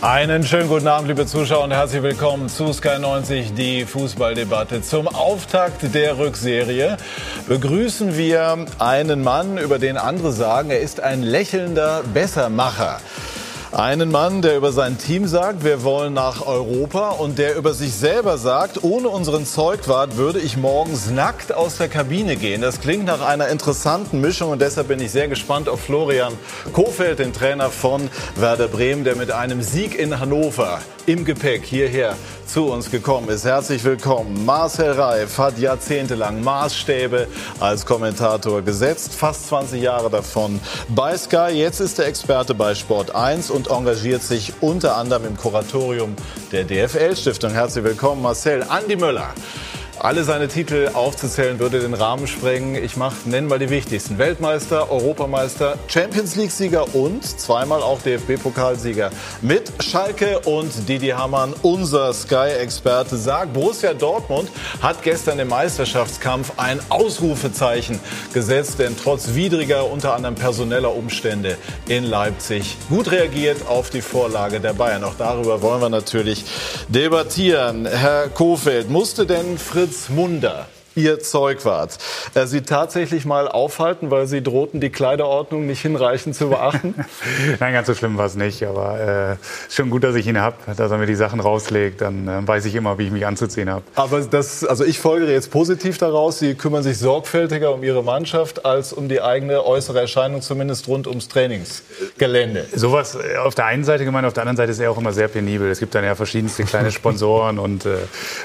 Einen schönen guten Abend, liebe Zuschauer, und herzlich willkommen zu Sky 90, die Fußballdebatte. Zum Auftakt der Rückserie begrüßen wir einen Mann, über den andere sagen, er ist ein lächelnder Bessermacher. Einen Mann, der über sein Team sagt, wir wollen nach Europa und der über sich selber sagt, ohne unseren Zeugwart würde ich morgens nackt aus der Kabine gehen. Das klingt nach einer interessanten Mischung und deshalb bin ich sehr gespannt auf Florian Kofeld, den Trainer von Werder Bremen, der mit einem Sieg in Hannover im Gepäck hierher zu uns gekommen ist. Herzlich willkommen. Marcel Reif hat jahrzehntelang Maßstäbe als Kommentator gesetzt, fast 20 Jahre davon bei Sky. Jetzt ist er Experte bei Sport 1 und engagiert sich unter anderem im Kuratorium der DFL-Stiftung. Herzlich willkommen, Marcel. Andi Möller alle seine Titel aufzuzählen würde den Rahmen sprengen. Ich mach, nenne mal die wichtigsten. Weltmeister, Europameister, Champions League-Sieger und zweimal auch DFB-Pokalsieger mit Schalke und Didi Hamann, unser Sky-Experte, sagt, Borussia Dortmund hat gestern im Meisterschaftskampf ein Ausrufezeichen gesetzt, denn trotz widriger, unter anderem personeller Umstände in Leipzig gut reagiert auf die Vorlage der Bayern. Auch darüber wollen wir natürlich debattieren. Herr Kofeld, musste denn Fritz Munder ihr Zeug wart. Äh, sie tatsächlich mal aufhalten, weil Sie drohten, die Kleiderordnung nicht hinreichend zu beachten? Nein, ganz so schlimm war es nicht. Aber äh, schon gut, dass ich ihn habe, dass er mir die Sachen rauslegt. Dann äh, weiß ich immer, wie ich mich anzuziehen habe. Aber das, also ich folgere jetzt positiv daraus. Sie kümmern sich sorgfältiger um Ihre Mannschaft als um die eigene äußere Erscheinung, zumindest rund ums Trainingsgelände. Sowas äh, auf der einen Seite gemeint, auf der anderen Seite ist er auch immer sehr penibel. Es gibt dann ja verschiedenste kleine Sponsoren und äh,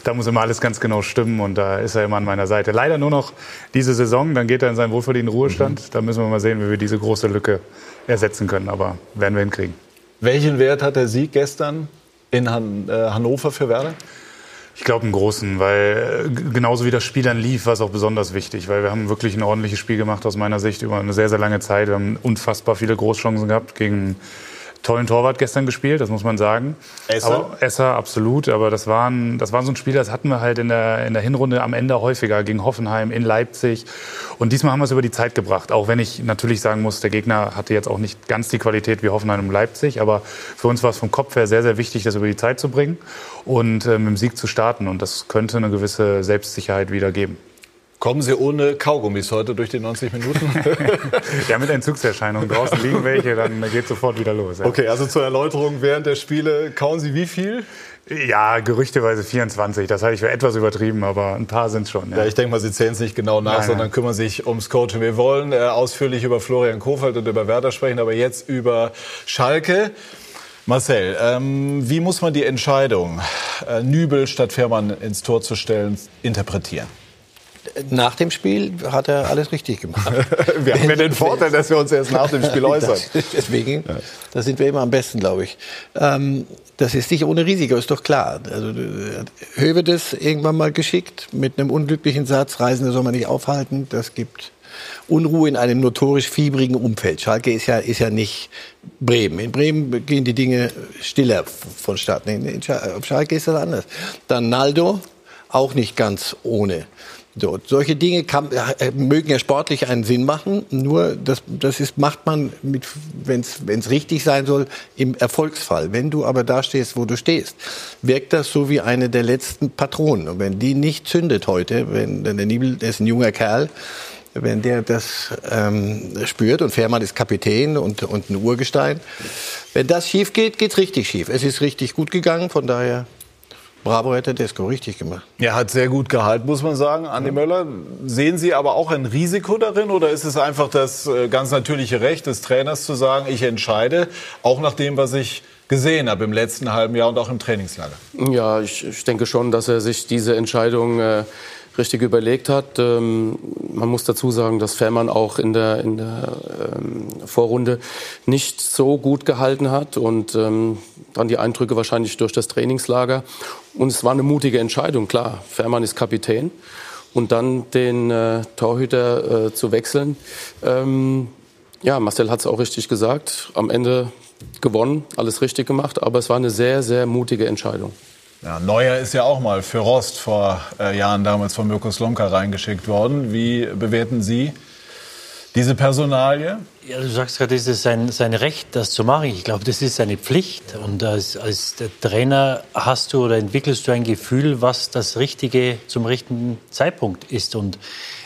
da muss immer alles ganz genau stimmen und da ist er immer an meiner meiner Seite. Leider nur noch diese Saison, dann geht er in seinen wohlverdienten Ruhestand. Mhm. Da müssen wir mal sehen, wie wir diese große Lücke ersetzen können. Aber werden wir hinkriegen. Welchen Wert hat der Sieg gestern in Han äh, Hannover für Werder? Ich glaube einen großen, weil äh, genauso wie das Spiel dann lief, war es auch besonders wichtig, weil wir haben wirklich ein ordentliches Spiel gemacht aus meiner Sicht über eine sehr, sehr lange Zeit. Wir haben unfassbar viele Großchancen gehabt gegen tollen Torwart gestern gespielt, das muss man sagen. Esser? Aber, Esser, absolut. Aber das war, ein, das war so ein Spiel, das hatten wir halt in der, in der Hinrunde am Ende häufiger gegen Hoffenheim, in Leipzig. Und diesmal haben wir es über die Zeit gebracht. Auch wenn ich natürlich sagen muss, der Gegner hatte jetzt auch nicht ganz die Qualität wie Hoffenheim und Leipzig. Aber für uns war es vom Kopf her sehr, sehr wichtig, das über die Zeit zu bringen und äh, mit dem Sieg zu starten. Und das könnte eine gewisse Selbstsicherheit wieder geben. Kommen Sie ohne Kaugummis heute durch die 90 Minuten? ja, mit Entzugserscheinungen. Draußen liegen welche, dann geht sofort wieder los. Ja. Okay, also zur Erläuterung, während der Spiele kauen Sie wie viel? Ja, gerüchteweise 24. Das halte ich für etwas übertrieben, aber ein paar sind schon. Ja, ja ich denke mal, Sie zählen es nicht genau nach, nein, sondern nein. kümmern sich ums Coaching. Wir wollen äh, ausführlich über Florian Kofeld und über Werder sprechen, aber jetzt über Schalke. Marcel, ähm, wie muss man die Entscheidung, äh, Nübel statt Fährmann ins Tor zu stellen, interpretieren? Nach dem Spiel hat er alles richtig gemacht. wir haben ja den Vorteil, dass wir uns erst nach dem Spiel äußern. Das, deswegen, ja. da sind wir immer am besten, glaube ich. Ähm, das ist nicht ohne Risiko, ist doch klar. Also, äh, Höwe das irgendwann mal geschickt mit einem unglücklichen Satz, Reisende soll man nicht aufhalten. Das gibt Unruhe in einem notorisch fiebrigen Umfeld. Schalke ist ja, ist ja nicht Bremen. In Bremen gehen die Dinge stiller vonstatten. In Schalke ist das anders. Dann Naldo, auch nicht ganz ohne. So, solche Dinge kann, äh, mögen ja sportlich einen Sinn machen, nur das, das ist, macht man, wenn es richtig sein soll, im Erfolgsfall. Wenn du aber da stehst, wo du stehst, wirkt das so wie eine der letzten Patronen. Und wenn die nicht zündet heute, wenn der Nibel, ist ein junger Kerl, wenn der das ähm, spürt und Fährmann ist Kapitän und, und ein Urgestein, wenn das schief geht, geht's richtig schief. Es ist richtig gut gegangen, von daher Bravo hätte Tedesco richtig gemacht. Er hat sehr gut gehalten, muss man sagen, Andi ja. Möller. Sehen Sie aber auch ein Risiko darin oder ist es einfach das äh, ganz natürliche Recht des Trainers zu sagen, ich entscheide, auch nach dem, was ich gesehen habe im letzten halben Jahr und auch im Trainingslager? Ja, ich, ich denke schon, dass er sich diese Entscheidung äh, richtig überlegt hat. Ähm, man muss dazu sagen, dass Fährmann auch in der, in der ähm, Vorrunde nicht so gut gehalten hat und ähm, dann die Eindrücke wahrscheinlich durch das Trainingslager. Und es war eine mutige Entscheidung, klar. Fährmann ist Kapitän und dann den äh, Torhüter äh, zu wechseln. Ähm, ja, Marcel hat es auch richtig gesagt. Am Ende gewonnen, alles richtig gemacht, aber es war eine sehr, sehr mutige Entscheidung. Ja, Neuer ist ja auch mal für Rost vor äh, Jahren damals von Mirko Slomka reingeschickt worden. Wie bewerten Sie diese Personalie? Ja, du sagst gerade, es ist sein, sein Recht, das zu machen. Ich glaube, das ist seine Pflicht. Und als, als Trainer hast du oder entwickelst du ein Gefühl, was das Richtige zum richtigen Zeitpunkt ist. Und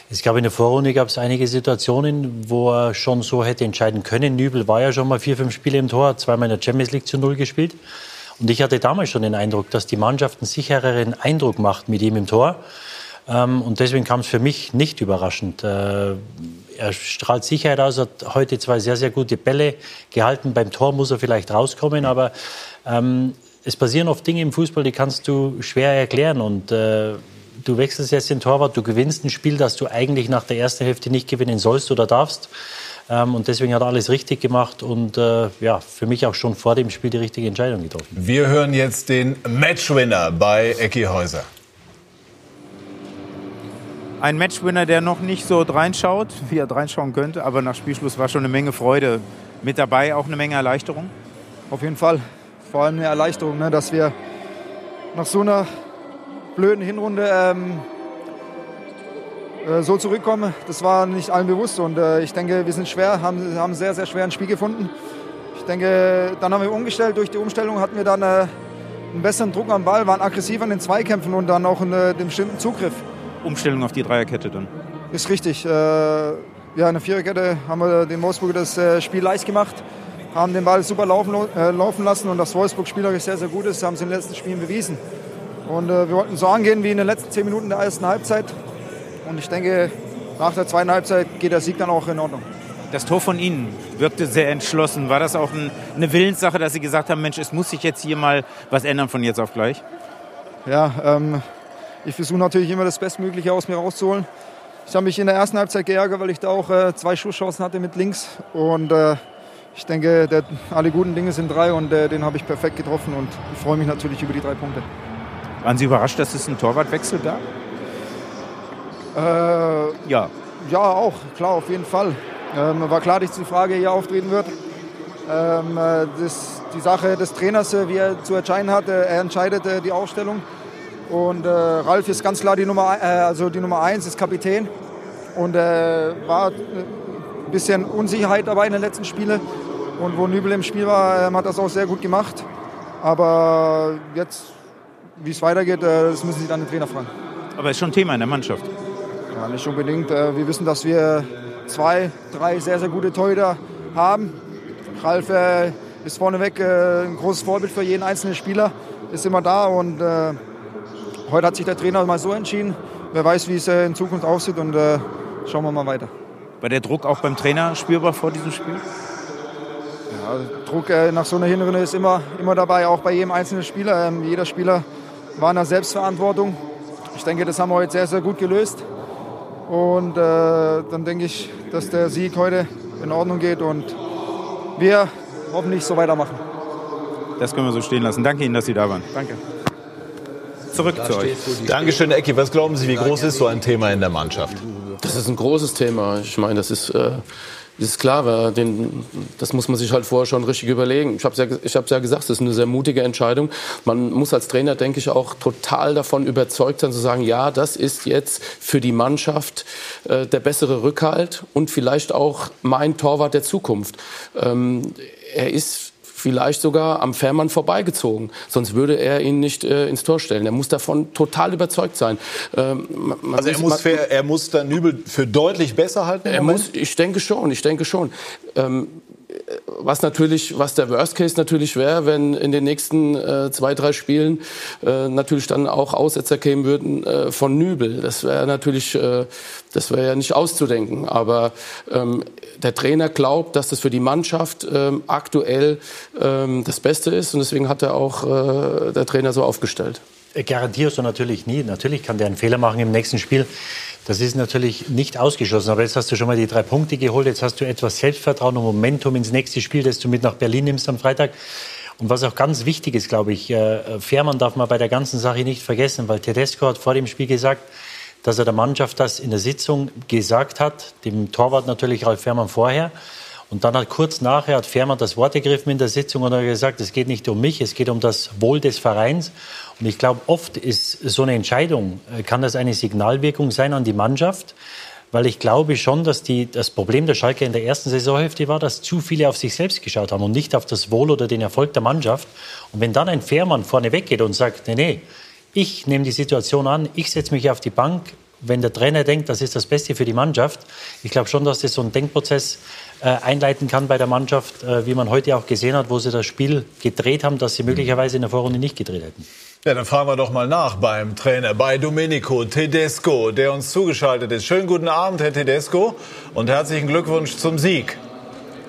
es gab in der Vorrunde gab es einige Situationen, wo er schon so hätte entscheiden können. Nübel war ja schon mal vier, fünf Spiele im Tor, zweimal in der Champions League zu Null gespielt. Und ich hatte damals schon den Eindruck, dass die Mannschaft einen sichereren Eindruck macht mit ihm im Tor. Ähm, und deswegen kam es für mich nicht überraschend. Er strahlt Sicherheit aus, hat heute zwei sehr, sehr gute Bälle gehalten. Beim Tor muss er vielleicht rauskommen, aber ähm, es passieren oft Dinge im Fußball, die kannst du schwer erklären. Und äh, du wechselst jetzt den Torwart, du gewinnst ein Spiel, das du eigentlich nach der ersten Hälfte nicht gewinnen sollst oder darfst. Ähm, und deswegen hat er alles richtig gemacht und äh, ja, für mich auch schon vor dem Spiel die richtige Entscheidung getroffen. Wir hören jetzt den Matchwinner bei Ecki Häuser ein Matchwinner, der noch nicht so reinschaut, wie er reinschauen könnte, aber nach Spielschluss war schon eine Menge Freude mit dabei, auch eine Menge Erleichterung. Auf jeden Fall, vor allem eine Erleichterung, ne, dass wir nach so einer blöden Hinrunde ähm, äh, so zurückkommen. Das war nicht allen bewusst und äh, ich denke, wir sind schwer, haben, haben sehr, sehr schwer ein Spiel gefunden. Ich denke, dann haben wir umgestellt. Durch die Umstellung hatten wir dann äh, einen besseren Druck am Ball, waren aggressiver in den Zweikämpfen und dann auch in, äh, den bestimmten Zugriff. Umstellung auf die Dreierkette dann. Ist richtig. Äh, ja, in der Viererkette haben wir den Wolfsburg das äh, Spiel leicht gemacht, haben den Ball super laufen, äh, laufen lassen und dass Wolfsburg spielerisch sehr, sehr gut ist, haben sie in den letzten Spielen bewiesen. Und wir wollten so angehen wie in den letzten zehn Minuten der ersten Halbzeit. Und ich denke, nach der zweiten Halbzeit geht der Sieg dann auch in Ordnung. Das Tor von Ihnen wirkte sehr entschlossen. War das auch ein, eine Willenssache, dass Sie gesagt haben, Mensch, es muss sich jetzt hier mal was ändern von jetzt auf gleich? Ja, ähm, ich versuche natürlich immer das Bestmögliche aus mir rauszuholen. Ich habe mich in der ersten Halbzeit geärgert, weil ich da auch äh, zwei Schusschancen hatte mit links. Und äh, ich denke, der, alle guten Dinge sind drei und äh, den habe ich perfekt getroffen. Und ich freue mich natürlich über die drei Punkte. Waren Sie überrascht, dass es einen Torwartwechsel gab? Äh, ja. Ja, auch, klar, auf jeden Fall. Ähm, war klar, dass die Frage hier auftreten wird. Ähm, äh, das, die Sache des Trainers, äh, wie er zu entscheiden hat, er entscheidet die Aufstellung. Und äh, Ralf ist ganz klar die Nummer, äh, also die Nummer eins, ist Kapitän. Und äh, war ein bisschen Unsicherheit dabei in den letzten Spielen. Und wo Nübel im Spiel war, ähm, hat das auch sehr gut gemacht. Aber jetzt, wie es weitergeht, äh, das müssen Sie dann den Trainer fragen. Aber es ist schon Thema in der Mannschaft. Ja, nicht unbedingt. Äh, wir wissen, dass wir zwei, drei sehr, sehr gute Torhüter haben. Ralf äh, ist vorneweg ein großes Vorbild für jeden einzelnen Spieler, ist immer da und heute hat sich der Trainer mal so entschieden. Wer weiß, wie es äh, in Zukunft aussieht und äh, schauen wir mal weiter. War der Druck auch beim Trainer spürbar vor diesem Spiel? Ja, Druck äh, nach so einer Hinrunde ist immer, immer dabei, auch bei jedem einzelnen Spieler. Ähm, jeder Spieler war in der Selbstverantwortung. Ich denke, das haben wir heute sehr, sehr gut gelöst. Und äh, dann denke ich, dass der Sieg heute in Ordnung geht und wir hoffentlich so weitermachen. Das können wir so stehen lassen. Danke Ihnen, dass Sie da waren. Danke zurück zu euch. Dankeschön, Ecki. Was glauben Sie, wie groß ist so ein Thema in der Mannschaft? Das ist ein großes Thema. Ich meine, das ist, äh, das ist klar, den, das muss man sich halt vorher schon richtig überlegen. Ich habe ja, ich ja gesagt, das ist eine sehr mutige Entscheidung. Man muss als Trainer, denke ich, auch total davon überzeugt sein, zu sagen, ja, das ist jetzt für die Mannschaft äh, der bessere Rückhalt und vielleicht auch mein Torwart der Zukunft. Ähm, er ist vielleicht sogar am Fährmann vorbeigezogen. Sonst würde er ihn nicht äh, ins Tor stellen. Er muss davon total überzeugt sein. Ähm, also er muss, für, er muss dann Nübel für deutlich besser halten? Er muss, ich denke schon, ich denke schon. Ähm, was natürlich, was der Worst Case natürlich wäre, wenn in den nächsten äh, zwei, drei Spielen äh, natürlich dann auch Aussetzer kämen würden äh, von Nübel. Das wäre natürlich, äh, das wäre ja nicht auszudenken. Aber ähm, der Trainer glaubt, dass das für die Mannschaft ähm, aktuell ähm, das Beste ist und deswegen hat er auch äh, der Trainer so aufgestellt. Garantierst du natürlich nie. Natürlich kann der einen Fehler machen im nächsten Spiel. Das ist natürlich nicht ausgeschlossen. Aber jetzt hast du schon mal die drei Punkte geholt. Jetzt hast du etwas Selbstvertrauen und Momentum ins nächste Spiel, das du mit nach Berlin nimmst am Freitag. Und was auch ganz wichtig ist, glaube ich, äh, Fährmann darf man bei der ganzen Sache nicht vergessen, weil Tedesco hat vor dem Spiel gesagt, dass er der Mannschaft das in der Sitzung gesagt hat, dem Torwart natürlich Ralf Fährmann vorher. Und dann hat kurz nachher hat Fährmann das Wort ergriffen in der Sitzung und hat gesagt, es geht nicht um mich, es geht um das Wohl des Vereins. Und ich glaube, oft ist so eine Entscheidung, äh, kann das eine Signalwirkung sein an die Mannschaft, weil ich glaube schon, dass die, das Problem der Schalke in der ersten Saisonhälfte war, dass zu viele auf sich selbst geschaut haben und nicht auf das Wohl oder den Erfolg der Mannschaft. Und wenn dann ein Fährmann vorne weggeht und sagt, nee, nee, ich nehme die Situation an, ich setze mich auf die Bank, wenn der Trainer denkt, das ist das Beste für die Mannschaft, ich glaube schon, dass das so einen Denkprozess äh, einleiten kann bei der Mannschaft, äh, wie man heute auch gesehen hat, wo sie das Spiel gedreht haben, das sie möglicherweise in der Vorrunde nicht gedreht hätten. Ja, dann fragen wir doch mal nach beim Trainer, bei Domenico Tedesco, der uns zugeschaltet ist. Schönen guten Abend, Herr Tedesco, und herzlichen Glückwunsch zum Sieg.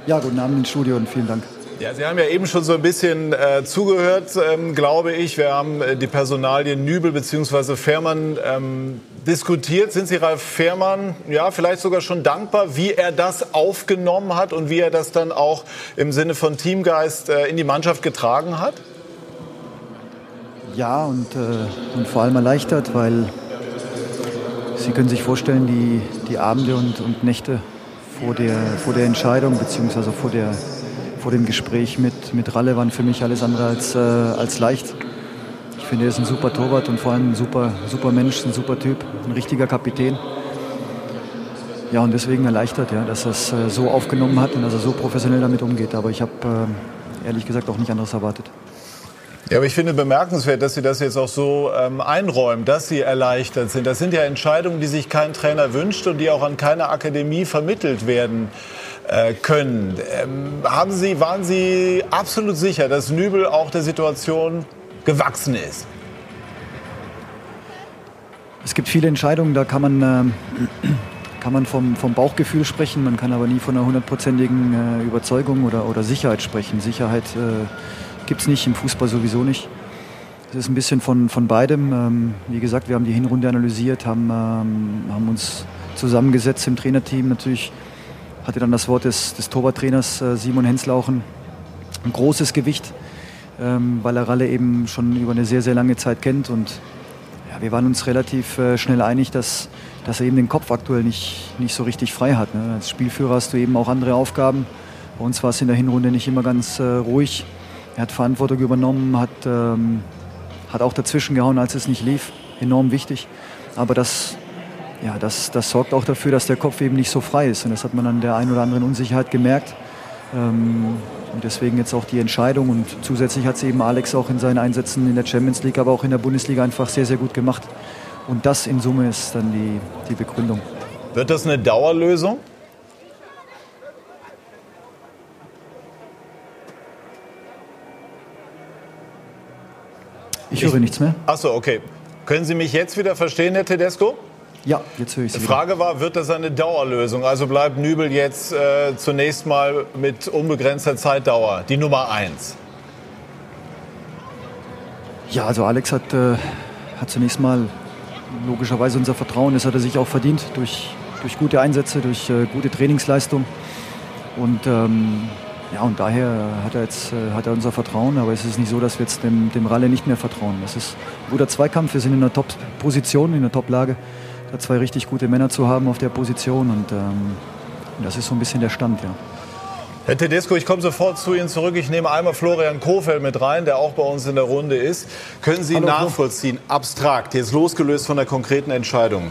Ja, guten Abend ins Studio und vielen Dank. Ja, Sie haben ja eben schon so ein bisschen äh, zugehört, ähm, glaube ich. Wir haben äh, die Personalien Nübel bzw. Fährmann ähm, diskutiert. Sind Sie Ralf Fährmann ja vielleicht sogar schon dankbar, wie er das aufgenommen hat und wie er das dann auch im Sinne von Teamgeist äh, in die Mannschaft getragen hat? Ja, und, äh, und vor allem erleichtert, weil Sie können sich vorstellen, die, die Abende und, und Nächte vor der, vor der Entscheidung bzw. vor, vor dem Gespräch mit, mit Ralle waren für mich alles andere als, äh, als leicht. Ich finde, er ist ein super Torwart und vor allem ein super, super Mensch, ein super Typ, ein richtiger Kapitän. Ja, und deswegen erleichtert, ja, dass er es äh, so aufgenommen hat und dass er so professionell damit umgeht. Aber ich habe äh, ehrlich gesagt auch nicht anderes erwartet. Ja, aber ich finde bemerkenswert, dass Sie das jetzt auch so ähm, einräumen, dass Sie erleichtert sind. Das sind ja Entscheidungen, die sich kein Trainer wünscht und die auch an keiner Akademie vermittelt werden äh, können. Ähm, haben Sie, waren Sie absolut sicher, dass Nübel auch der Situation gewachsen ist? Es gibt viele Entscheidungen, da kann man, äh, kann man vom, vom Bauchgefühl sprechen, man kann aber nie von einer hundertprozentigen äh, Überzeugung oder, oder Sicherheit sprechen. Sicherheit äh, gibt es nicht, im Fußball sowieso nicht. Es ist ein bisschen von, von beidem. Ähm, wie gesagt, wir haben die Hinrunde analysiert, haben, ähm, haben uns zusammengesetzt im Trainerteam. Natürlich hatte dann das Wort des, des Torwarttrainers äh, Simon Henslauchen ein großes Gewicht, ähm, weil er Ralle eben schon über eine sehr, sehr lange Zeit kennt. Und ja, wir waren uns relativ äh, schnell einig, dass, dass er eben den Kopf aktuell nicht, nicht so richtig frei hat. Ne? Als Spielführer hast du eben auch andere Aufgaben. Bei uns war es in der Hinrunde nicht immer ganz äh, ruhig. Er hat Verantwortung übernommen, hat, ähm, hat auch dazwischen gehauen, als es nicht lief. Enorm wichtig. Aber das, ja, das, das sorgt auch dafür, dass der Kopf eben nicht so frei ist. Und das hat man an der einen oder anderen Unsicherheit gemerkt. Ähm, und deswegen jetzt auch die Entscheidung. Und zusätzlich hat es eben Alex auch in seinen Einsätzen in der Champions League, aber auch in der Bundesliga einfach sehr, sehr gut gemacht. Und das in Summe ist dann die, die Begründung. Wird das eine Dauerlösung? Ich höre nichts mehr. Achso, okay. Können Sie mich jetzt wieder verstehen, Herr Tedesco? Ja, jetzt höre ich Sie. Die Frage wieder. war, wird das eine Dauerlösung? Also bleibt Nübel jetzt äh, zunächst mal mit unbegrenzter Zeitdauer die Nummer eins? Ja, also Alex hat, äh, hat zunächst mal logischerweise unser Vertrauen. Das hat er sich auch verdient durch, durch gute Einsätze, durch äh, gute Trainingsleistung. Und ähm, ja, und daher hat er jetzt äh, hat er unser Vertrauen, aber es ist nicht so, dass wir jetzt dem, dem Ralle nicht mehr vertrauen. Das ist ein guter Zweikampf, wir sind in einer Top-Position, in einer Top-Lage, da zwei richtig gute Männer zu haben auf der Position und ähm, das ist so ein bisschen der Stand, ja. Herr Tedesco, ich komme sofort zu Ihnen zurück. Ich nehme einmal Florian Kofeld mit rein, der auch bei uns in der Runde ist. Können Sie Hallo, nachvollziehen, abstrakt, jetzt losgelöst von der konkreten Entscheidung,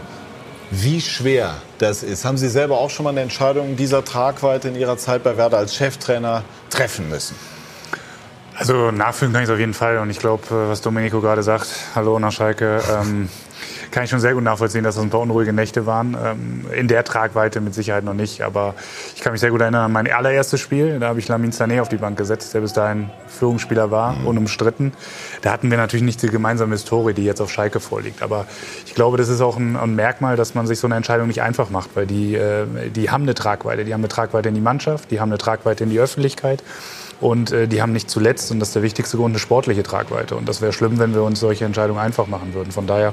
wie schwer das ist. Haben Sie selber auch schon mal eine Entscheidung dieser Tragweite in Ihrer Zeit bei Werder als Cheftrainer treffen müssen? Also nachfühlen kann ich es auf jeden Fall. Und ich glaube, äh, was Domenico gerade sagt, hallo nach Schalke, ähm, kann ich schon sehr gut nachvollziehen, dass das ein paar unruhige Nächte waren. Ähm, in der Tragweite mit Sicherheit noch nicht. Aber ich kann mich sehr gut erinnern an mein allererstes Spiel. Da habe ich Lamin Sané auf die Bank gesetzt, der bis dahin Führungsspieler war, mhm. unumstritten. Da hatten wir natürlich nicht die gemeinsame Historie, die jetzt auf Schalke vorliegt. Aber ich glaube, das ist auch ein, ein Merkmal, dass man sich so eine Entscheidung nicht einfach macht. Weil die, äh, die haben eine Tragweite. Die haben eine Tragweite in die Mannschaft, die haben eine Tragweite in die Öffentlichkeit. Und äh, die haben nicht zuletzt, und das ist der wichtigste Grund, eine sportliche Tragweite. Und das wäre schlimm, wenn wir uns solche Entscheidungen einfach machen würden. Von daher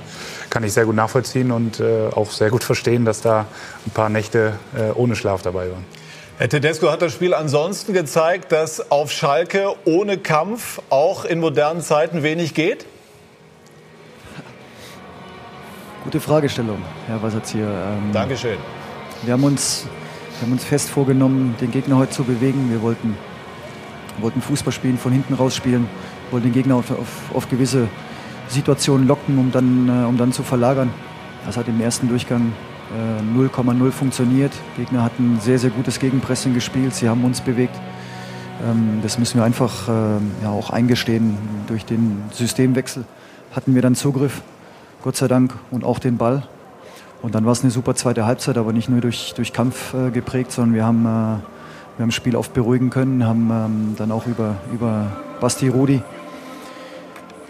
kann ich sehr gut nachvollziehen und äh, auch sehr gut verstehen, dass da ein paar Nächte äh, ohne Schlaf dabei waren. Herr Tedesco hat das Spiel ansonsten gezeigt, dass auf Schalke ohne Kampf auch in modernen Zeiten wenig geht? Gute Fragestellung, Herr Wasserzieher. Ähm, Dankeschön. Wir haben, uns, wir haben uns fest vorgenommen, den Gegner heute zu bewegen. Wir wollten wollten Fußball spielen, von hinten raus spielen, wollten den Gegner auf, auf, auf gewisse Situationen locken, um dann, äh, um dann zu verlagern. Das hat im ersten Durchgang 0,0 funktioniert. Gegner hatten sehr, sehr gutes Gegenpressing gespielt. Sie haben uns bewegt. Ähm, das müssen wir einfach ja, auch eingestehen. Durch den Systemwechsel hatten wir dann Zugriff, Gott sei Dank, und auch den Ball. Und dann war es eine super zweite Halbzeit, aber nicht nur durch, durch Kampf äh, geprägt, sondern wir haben, äh, wir haben das Spiel oft beruhigen können, haben ähm, dann auch über, über Basti Rudi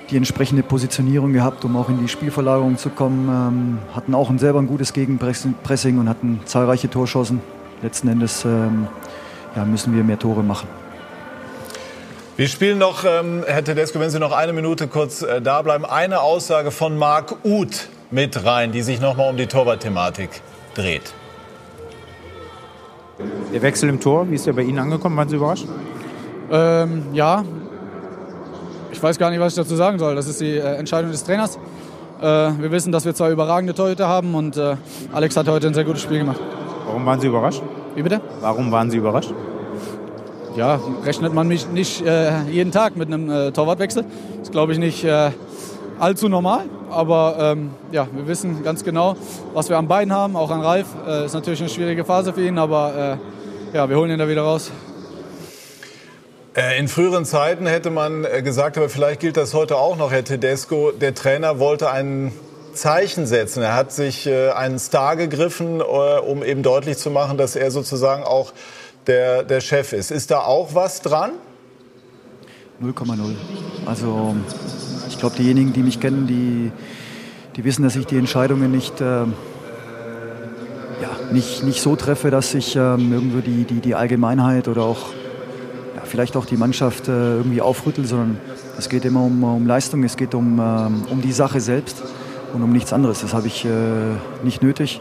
die entsprechende Positionierung gehabt, um auch in die Spielverlagerung zu kommen. Ähm, hatten auch ein, selber ein gutes Gegenpressing und hatten zahlreiche Torschancen. Letzten Endes ähm, ja, müssen wir mehr Tore machen. Wir spielen noch, ähm, Herr Tedesco, wenn Sie noch eine Minute kurz äh, da bleiben, eine Aussage von Marc Uth mit rein, die sich nochmal um die Torwart-Thematik dreht. Der Wechsel im Tor, wie ist der bei Ihnen angekommen? Waren Sie überrascht? Ähm, ja, ich weiß gar nicht, was ich dazu sagen soll. Das ist die äh, Entscheidung des Trainers. Äh, wir wissen, dass wir zwei überragende Torhüter haben und äh, Alex hat heute ein sehr gutes Spiel gemacht. Warum waren Sie überrascht? Wie bitte? Warum waren Sie überrascht? Ja, rechnet man mich nicht äh, jeden Tag mit einem äh, Torwartwechsel. Das glaube ich, nicht äh, allzu normal. Aber ähm, ja, wir wissen ganz genau, was wir am Bein haben, auch an Ralf. Äh, ist natürlich eine schwierige Phase für ihn, aber äh, ja, wir holen ihn da wieder raus. Äh, in früheren Zeiten hätte man äh, gesagt, aber vielleicht gilt das heute auch noch, Herr Tedesco, der Trainer wollte ein Zeichen setzen. Er hat sich äh, einen Star gegriffen, um eben deutlich zu machen, dass er sozusagen auch der, der Chef ist. Ist da auch was dran? 0,0. Also ich glaube, diejenigen, die mich kennen, die, die wissen, dass ich die Entscheidungen nicht, äh, ja, nicht, nicht so treffe, dass ich ähm, irgendwie die, die, die Allgemeinheit oder auch ja, vielleicht auch die Mannschaft äh, irgendwie aufrüttel, sondern es geht immer um, um Leistung, es geht um, ähm, um die Sache selbst und um nichts anderes. Das habe ich äh, nicht nötig.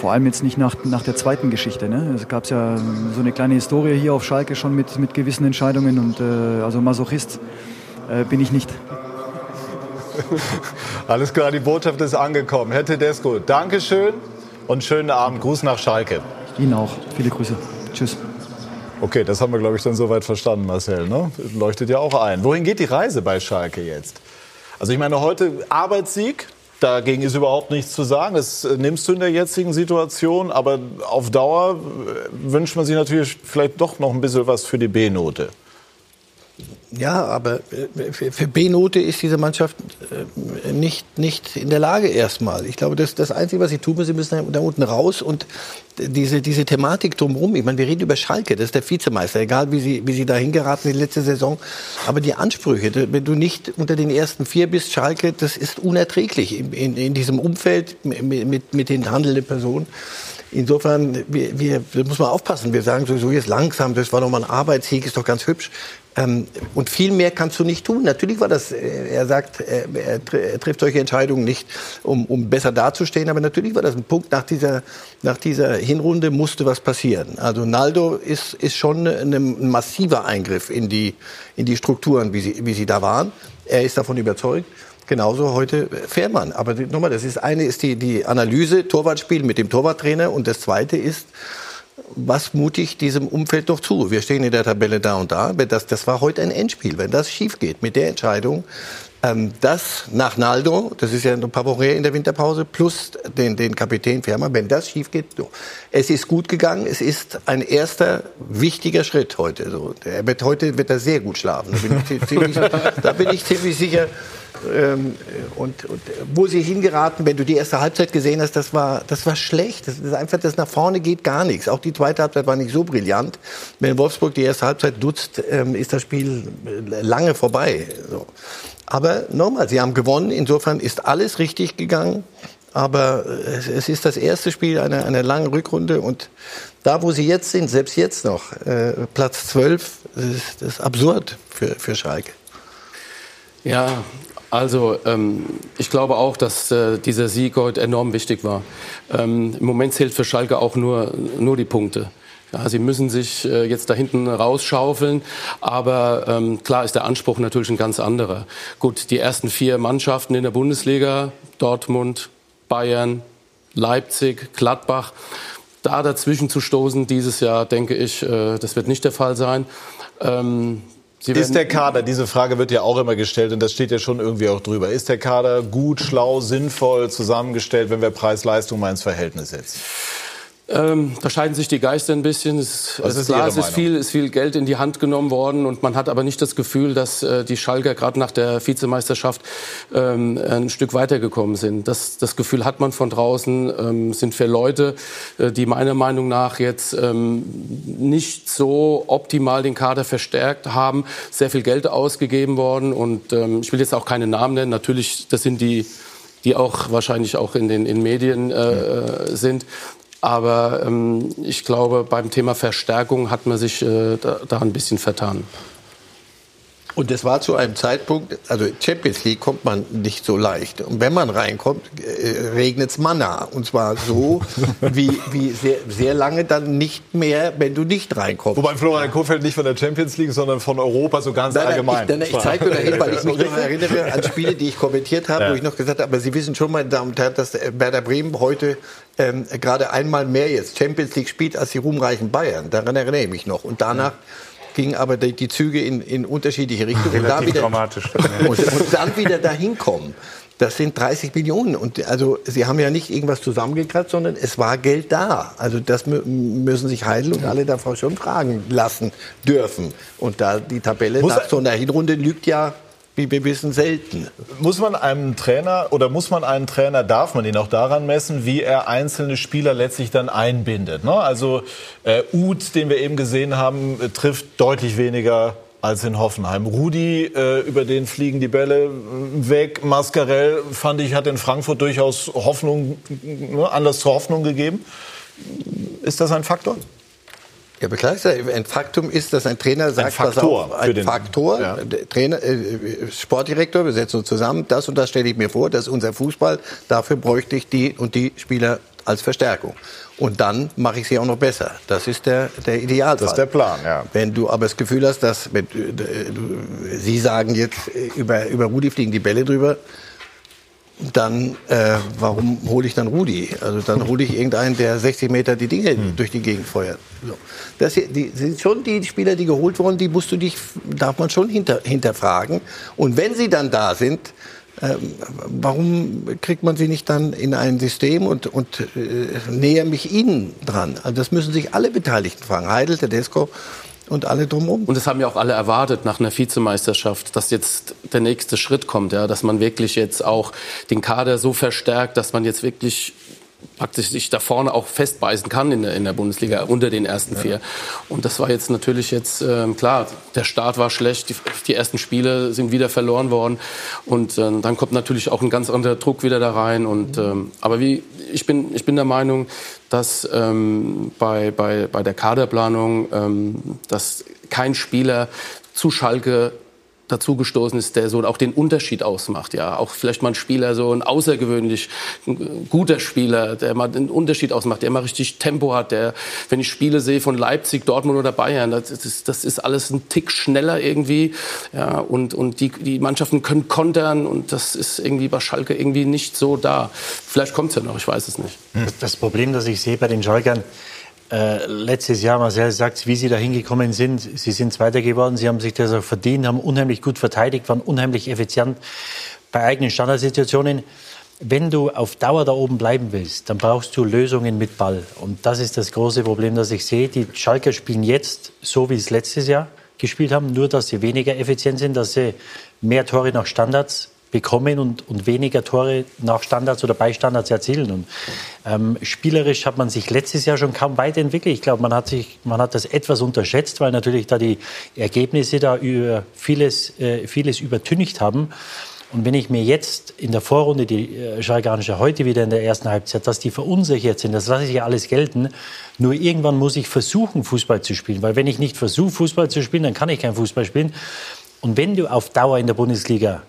Vor allem jetzt nicht nach, nach der zweiten Geschichte. Ne? Es gab ja so eine kleine Historie hier auf Schalke schon mit, mit gewissen Entscheidungen und äh, also Masochist äh, bin ich nicht. Alles klar, die Botschaft ist angekommen. Herr Tedesco, Dankeschön und schönen Abend. Gruß nach Schalke. Ihnen auch. Viele Grüße. Tschüss. Okay, das haben wir, glaube ich, dann soweit verstanden, Marcel. Ne? Leuchtet ja auch ein. Wohin geht die Reise bei Schalke jetzt? Also ich meine, heute Arbeitssieg, Dagegen ist überhaupt nichts zu sagen. Das äh, nimmst du in der jetzigen Situation. Aber auf Dauer äh, wünscht man sich natürlich vielleicht doch noch ein bisschen was für die B-Note. Ja, aber äh, für B-Note ist diese Mannschaft äh, nicht, nicht in der Lage erstmal. Ich glaube, das, das Einzige, was sie tun, sie müssen da unten raus und diese, diese Thematik drumherum. Ich meine, wir reden über Schalke, das ist der Vizemeister, egal wie sie, wie sie da hingeraten in die letzte Saison. Aber die Ansprüche, wenn du nicht unter den ersten vier bist, Schalke, das ist unerträglich in, in, in diesem Umfeld mit, mit, mit den handelnden Personen. Insofern, wir, wir, muss man aufpassen. Wir sagen sowieso jetzt langsam, das war doch mal ein Arbeitssieg, ist doch ganz hübsch. Ähm, und viel mehr kannst du nicht tun. Natürlich war das, äh, er sagt, äh, er, er trifft solche Entscheidungen nicht, um, um besser dazustehen, aber natürlich war das ein Punkt, nach dieser, nach dieser Hinrunde musste was passieren. Also Naldo ist, ist schon ein massiver Eingriff in die, in die Strukturen, wie sie, wie sie da waren. Er ist davon überzeugt. Genauso heute Fährmann. Aber nochmal, das ist eine ist die, die Analyse, Torwartspiel mit dem Torwarttrainer und das zweite ist, was mutig diesem Umfeld noch zu? Wir stehen in der Tabelle da und da. Das, das war heute ein Endspiel. Wenn das schief geht mit der Entscheidung, ähm, das nach Naldo, das ist ja ein paar Wochen in der Winterpause, plus den, den Kapitän Fährmann, wenn das schief geht, so. es ist gut gegangen, es ist ein erster wichtiger Schritt heute. So. Er wird, heute wird er sehr gut schlafen, da bin ich ziemlich, bin ich ziemlich sicher. Ähm, und, und, wo sie hingeraten, wenn du die erste Halbzeit gesehen hast, das war, das war schlecht. Das ist einfach, das nach vorne geht gar nichts. Auch die zweite Halbzeit war nicht so brillant. Wenn Wolfsburg die erste Halbzeit nutzt, ähm, ist das Spiel lange vorbei. So. Aber nochmal, sie haben gewonnen. Insofern ist alles richtig gegangen. Aber es, es ist das erste Spiel einer, einer langen Rückrunde. Und da, wo sie jetzt sind, selbst jetzt noch, äh, Platz 12, das ist, das ist absurd für, für Schalke. Ja, also ähm, ich glaube auch, dass äh, dieser Sieg heute enorm wichtig war. Ähm, Im Moment zählt für Schalke auch nur, nur die Punkte. Ja, sie müssen sich äh, jetzt da hinten rausschaufeln, aber ähm, klar ist der Anspruch natürlich ein ganz anderer. Gut, die ersten vier Mannschaften in der Bundesliga, Dortmund, Bayern, Leipzig, Gladbach, da dazwischen zu stoßen dieses Jahr, denke ich, äh, das wird nicht der Fall sein. Ähm, ist der Kader, diese Frage wird ja auch immer gestellt und das steht ja schon irgendwie auch drüber. Ist der Kader gut, schlau, sinnvoll zusammengestellt, wenn wir Preis-Leistung mal ins Verhältnis setzen? Ähm, da scheiden sich die Geister ein bisschen. Es, ist klar, es ist viel, ist viel Geld in die Hand genommen worden und man hat aber nicht das Gefühl, dass äh, die Schalker gerade nach der Vizemeisterschaft ähm, ein Stück weitergekommen sind. Das, das Gefühl hat man von draußen. Ähm, es sind für Leute, äh, die meiner Meinung nach jetzt ähm, nicht so optimal den Kader verstärkt haben, sehr viel Geld ausgegeben worden und ähm, ich will jetzt auch keine Namen nennen. Natürlich, das sind die die auch wahrscheinlich auch in den in Medien äh, sind. Aber ähm, ich glaube, beim Thema Verstärkung hat man sich äh, da, da ein bisschen vertan. Und das war zu einem Zeitpunkt, also Champions League kommt man nicht so leicht. Und wenn man reinkommt, äh, regnet's Manna. Und zwar so, wie, wie sehr, sehr lange dann nicht mehr, wenn du nicht reinkommst. Wobei Florian Kohfeldt nicht von der Champions League, sondern von Europa so ganz Nein, nein, allgemein. Ich, nein, ich zeige nur dahin, weil ich mich noch erinnere an Spiele, die ich kommentiert habe, Ja. wo ich noch gesagt habe, aber Sie wissen schon, meine Damen und Herren, dass äh, Werder Bremen heute ähm, gerade einmal mehr jetzt Champions League spielt als die ruhmreichen Bayern. Daran erinnere ich mich noch. Und danach gingen aber die, die Züge in, in unterschiedliche Richtungen. Und, da Relativ wieder, dramatisch. und, und dann wieder dahin kommen. Das sind 30 Millionen. Und also Sie haben ja nicht irgendwas zusammengekratzt, sondern es war Geld da. Also das mü- müssen sich Heidel und alle davon schon fragen lassen dürfen. Und da die Tabelle Muss- nach so einer Hinrunde lügt ja, wir wissen, selten. Muss man einem Trainer oder muss man einen Trainer, darf man ihn auch daran messen, wie er einzelne Spieler letztlich dann einbindet? Ne? Also äh, Uth, den wir eben gesehen haben, äh, trifft deutlich weniger als in Hoffenheim. Rudi, äh, über den fliegen die Bälle weg. Mascarell, fand ich, hat in Frankfurt durchaus Hoffnung, ne, Anlass zur Hoffnung gegeben. Ist das ein Faktor? Ja, aber klar ist ja, ein Faktum ist, dass ein Trainer sagt, pass Faktor auf, für ein den- Faktor, Ja. Trainer, äh, Sportdirektor, wir setzen uns zusammen, das und das stelle ich mir vor, das ist unser Fußball, dafür bräuchte ich die und die Spieler als Verstärkung. Und dann mache ich sie auch noch besser. Das ist der, der Idealfall. Das ist der Plan, ja. Wenn du aber das Gefühl hast, dass wenn, du, du, Sie sagen jetzt, äh, über, über Rudi fliegen die Bälle drüber, dann äh, warum hole ich dann Rudi? Also dann hole ich irgendeinen, der 60 Meter die Dinge durch die Gegend feuert. So. Das hier, die sind schon die Spieler, die geholt wurden, die musst du dich, darf man schon hinter, hinterfragen. Und wenn sie dann da sind, ähm, warum kriegt man sie nicht dann in ein System und, und äh, näher mich ihnen dran? Also das müssen sich alle Beteiligten fragen. Heidel, Tedesco und alle drumherum. Und das haben ja auch alle erwartet nach einer Vizemeisterschaft, dass jetzt der nächste Schritt kommt, ja, dass man wirklich jetzt auch den Kader so verstärkt, dass man jetzt wirklich praktisch sich da vorne auch festbeißen kann in der, in der Bundesliga unter den ersten vier. Und das war jetzt natürlich jetzt ähm, klar. Der Start war schlecht, die, die ersten Spiele sind wieder verloren worden und ähm, dann kommt natürlich auch ein ganz anderer Druck wieder da rein. Und ähm, aber wie ich bin ich bin der Meinung, dass ähm, bei, bei, bei der Kaderplanung, ähm, dass kein Spieler zu Schalke dazugestoßen ist, der so auch den Unterschied ausmacht. Ja, auch vielleicht mal ein Spieler, so ein außergewöhnlich guter Spieler, der mal den Unterschied ausmacht, der mal richtig Tempo hat, der, wenn ich Spiele sehe von Leipzig, Dortmund oder Bayern, das ist, das ist alles ein Tick schneller irgendwie. Ja, und, und die, die Mannschaften können kontern und das ist irgendwie bei Schalke irgendwie nicht so da. Vielleicht kommt's ja noch, ich weiß es nicht. Das Problem, das ich sehe bei den Schalkern, äh, letztes Jahr, Marcel sagt, wie sie da hingekommen sind. Sie sind Zweiter geworden, sie haben sich das auch verdient, haben unheimlich gut verteidigt, waren unheimlich effizient bei eigenen Standardsituationen. Wenn du auf Dauer da oben bleiben willst, dann brauchst du Lösungen mit Ball. Und das ist das große Problem, das ich sehe. Die Schalker spielen jetzt so, wie es letztes Jahr gespielt haben, nur dass sie weniger effizient sind, dass sie mehr Tore nach Standards bekommen und, und weniger Tore nach Standards oder bei Standards erzielen. Und, ähm, spielerisch hat man sich letztes Jahr schon kaum weiterentwickelt. Ich glaube, man hat, man hat das etwas unterschätzt, weil natürlich da die Ergebnisse da über vieles, äh, vieles übertüncht haben. Und wenn ich mir jetzt in der Vorrunde die äh, Schalkanische heute wieder in der ersten Halbzeit, dass die verunsichert sind, das lasse ich ja alles gelten. Nur irgendwann muss ich versuchen, Fußball zu spielen. Weil wenn ich nicht versuche, Fußball zu spielen, dann kann ich kein Fußball spielen. Und wenn du auf Dauer in der Bundesliga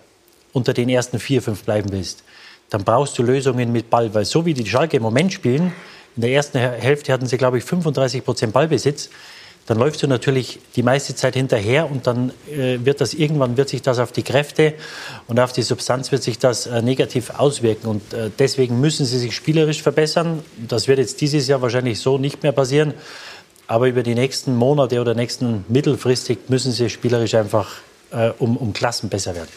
unter den ersten vier, fünf bleiben willst, dann brauchst du Lösungen mit Ball. Weil so wie die Schalke im Moment spielen, in der ersten Hälfte hatten sie, glaube ich, 35 Prozent Ballbesitz, dann läufst du natürlich die meiste Zeit hinterher und dann äh, wird das irgendwann wird sich das auf die Kräfte und auf die Substanz wird sich das äh, negativ auswirken und äh, deswegen müssen sie sich spielerisch verbessern. Das wird jetzt dieses Jahr wahrscheinlich so nicht mehr passieren. Aber über die nächsten Monate oder nächsten mittelfristig müssen sie spielerisch einfach äh, um, um Klassen besser werden.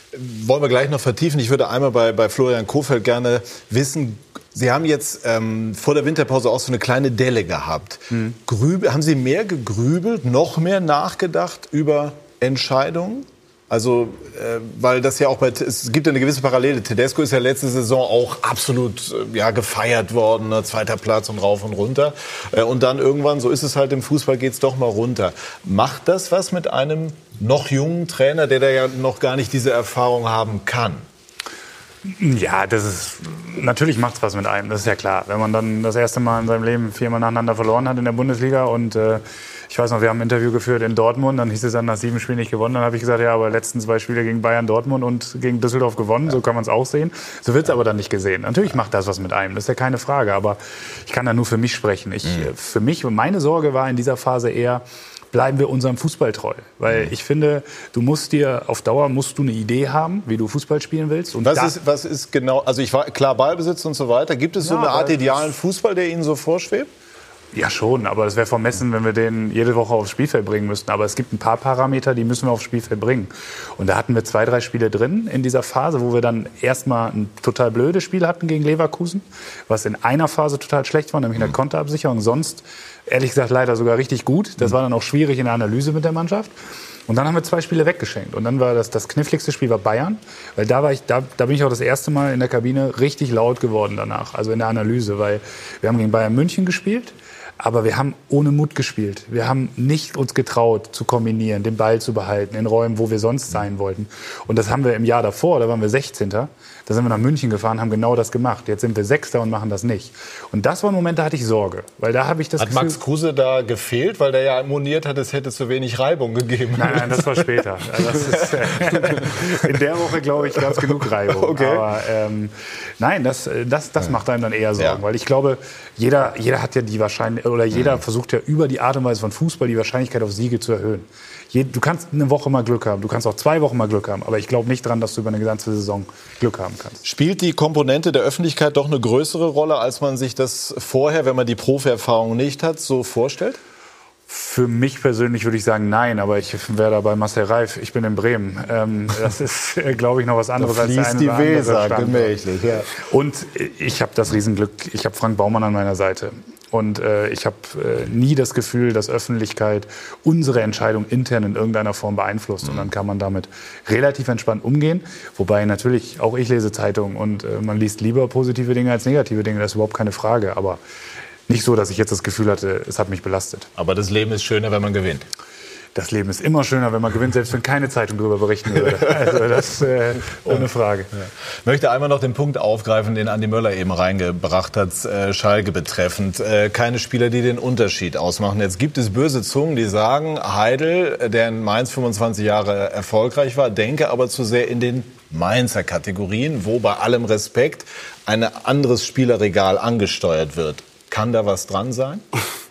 Wollen wir gleich noch vertiefen. Ich würde einmal bei, bei Florian Kofeld gerne wissen, Sie haben jetzt ähm, vor der Winterpause auch so eine kleine Delle gehabt. Mhm. Grübel, haben Sie mehr gegrübelt, noch mehr nachgedacht über Entscheidungen? Also, äh, weil das ja auch bei, es gibt ja eine gewisse Parallele. Tedesco ist ja letzte Saison auch absolut äh, ja, gefeiert worden, ne? zweiter Platz und rauf und runter. Äh, und dann irgendwann, so ist es halt im Fußball, geht's doch mal runter. Macht das was mit einem noch jungen Trainer, der da ja noch gar nicht diese Erfahrung haben kann? Ja, das ist natürlich macht's was mit einem, das ist ja klar. Wenn man dann das erste Mal in seinem Leben viermal nacheinander verloren hat in der Bundesliga und äh, ich weiß noch, wir haben ein Interview geführt in Dortmund, dann hieß es dann nach sieben Spielen nicht gewonnen. Dann habe ich gesagt, ja, aber letzten zwei Spiele gegen Bayern, Dortmund und gegen Düsseldorf gewonnen, so kann man es auch sehen. So wird es aber dann nicht gesehen. Natürlich macht das was mit einem, das ist ja keine Frage, aber ich kann da nur für mich sprechen. Ich, mhm. Für mich, meine Sorge war in dieser Phase eher, bleiben wir unserem Fußball treu. Weil ich finde, du musst dir auf Dauer musst du eine Idee haben, wie du Fußball spielen willst. Und was, ist, was ist genau, also ich war klar Ballbesitz und so weiter. Gibt es so ja, eine Art idealen Fußball, der Ihnen so vorschwebt? Ja, schon, aber es wäre vermessen, wenn wir den jede Woche aufs Spielfeld bringen müssten. Aber es gibt ein paar Parameter, die müssen wir aufs Spielfeld bringen. Und da hatten wir zwei, drei Spiele drin in dieser Phase, wo wir dann erstmal ein total blödes Spiel hatten gegen Leverkusen, was in einer Phase total schlecht war, nämlich in der mhm. Konterabsicherung. Sonst, ehrlich gesagt, leider sogar richtig gut. Das war dann auch schwierig in der Analyse mit der Mannschaft. Und dann haben wir zwei Spiele weggeschenkt. Und dann war das, das kniffligste Spiel war Bayern, weil da war ich, da, da bin ich auch das erste Mal in der Kabine richtig laut geworden danach, also in der Analyse, weil wir haben gegen Bayern München gespielt aber wir haben ohne Mut gespielt. Wir haben nicht uns getraut zu kombinieren, den Ball zu behalten in Räumen, wo wir sonst sein wollten. Und das haben wir im Jahr davor, da waren wir 16. Da sind wir nach München gefahren, haben genau das gemacht. Jetzt sind wir Sechster und machen das nicht. Und das waren Momente, da hatte ich Sorge, weil da habe ich das Hat Gefühl, Max Kruse da gefehlt, weil der ja moniert hat, es hätte zu wenig Reibung gegeben? Nein, nein, das war später. Das ist, äh, in der Woche glaube ich ganz genug Reibung. Okay. Aber ähm, nein, das, das, das macht einem dann eher Sorgen, ja. weil ich glaube, jeder, jeder hat ja die Wahrscheinlichkeit oder jeder mhm. versucht ja über die Art und Weise von Fußball die Wahrscheinlichkeit auf Siege zu erhöhen. Du kannst eine Woche mal Glück haben, du kannst auch zwei Wochen mal Glück haben, aber ich glaube nicht daran, dass du über eine ganze Saison Glück haben kannst. Spielt die Komponente der Öffentlichkeit doch eine größere Rolle, als man sich das vorher, wenn man die Profi-Erfahrung nicht hat, so vorstellt? Für mich persönlich würde ich sagen nein, aber ich wäre da bei Marcel Reif. Ich bin in Bremen. Ähm, das ist, äh, glaube ich, noch was anderes da als die Weser, gemächlich. Ja. Und ich habe das Riesenglück. Ich habe Frank Baumann an meiner Seite. Und äh, ich habe äh, nie das Gefühl, dass Öffentlichkeit unsere Entscheidung intern in irgendeiner Form beeinflusst. Mhm. Und dann kann man damit relativ entspannt umgehen. Wobei natürlich auch ich lese Zeitungen und äh, man liest lieber positive Dinge als negative Dinge. Das ist überhaupt keine Frage. Aber nicht so, dass ich jetzt das Gefühl hatte, es hat mich belastet. Aber das Leben ist schöner, wenn man gewinnt das Leben ist immer schöner, wenn man gewinnt, selbst wenn keine Zeitung darüber berichten würde. Also das äh, ohne Frage. Ja. Ich möchte einmal noch den Punkt aufgreifen, den Andi Möller eben reingebracht hat, äh, Schalke betreffend. Äh, keine Spieler, die den Unterschied ausmachen. Jetzt gibt es böse Zungen, die sagen, Heidel, der in Mainz 25 Jahre erfolgreich war, denke aber zu sehr in den Mainzer Kategorien, wo bei allem Respekt ein anderes Spielerregal angesteuert wird. Kann da was dran sein?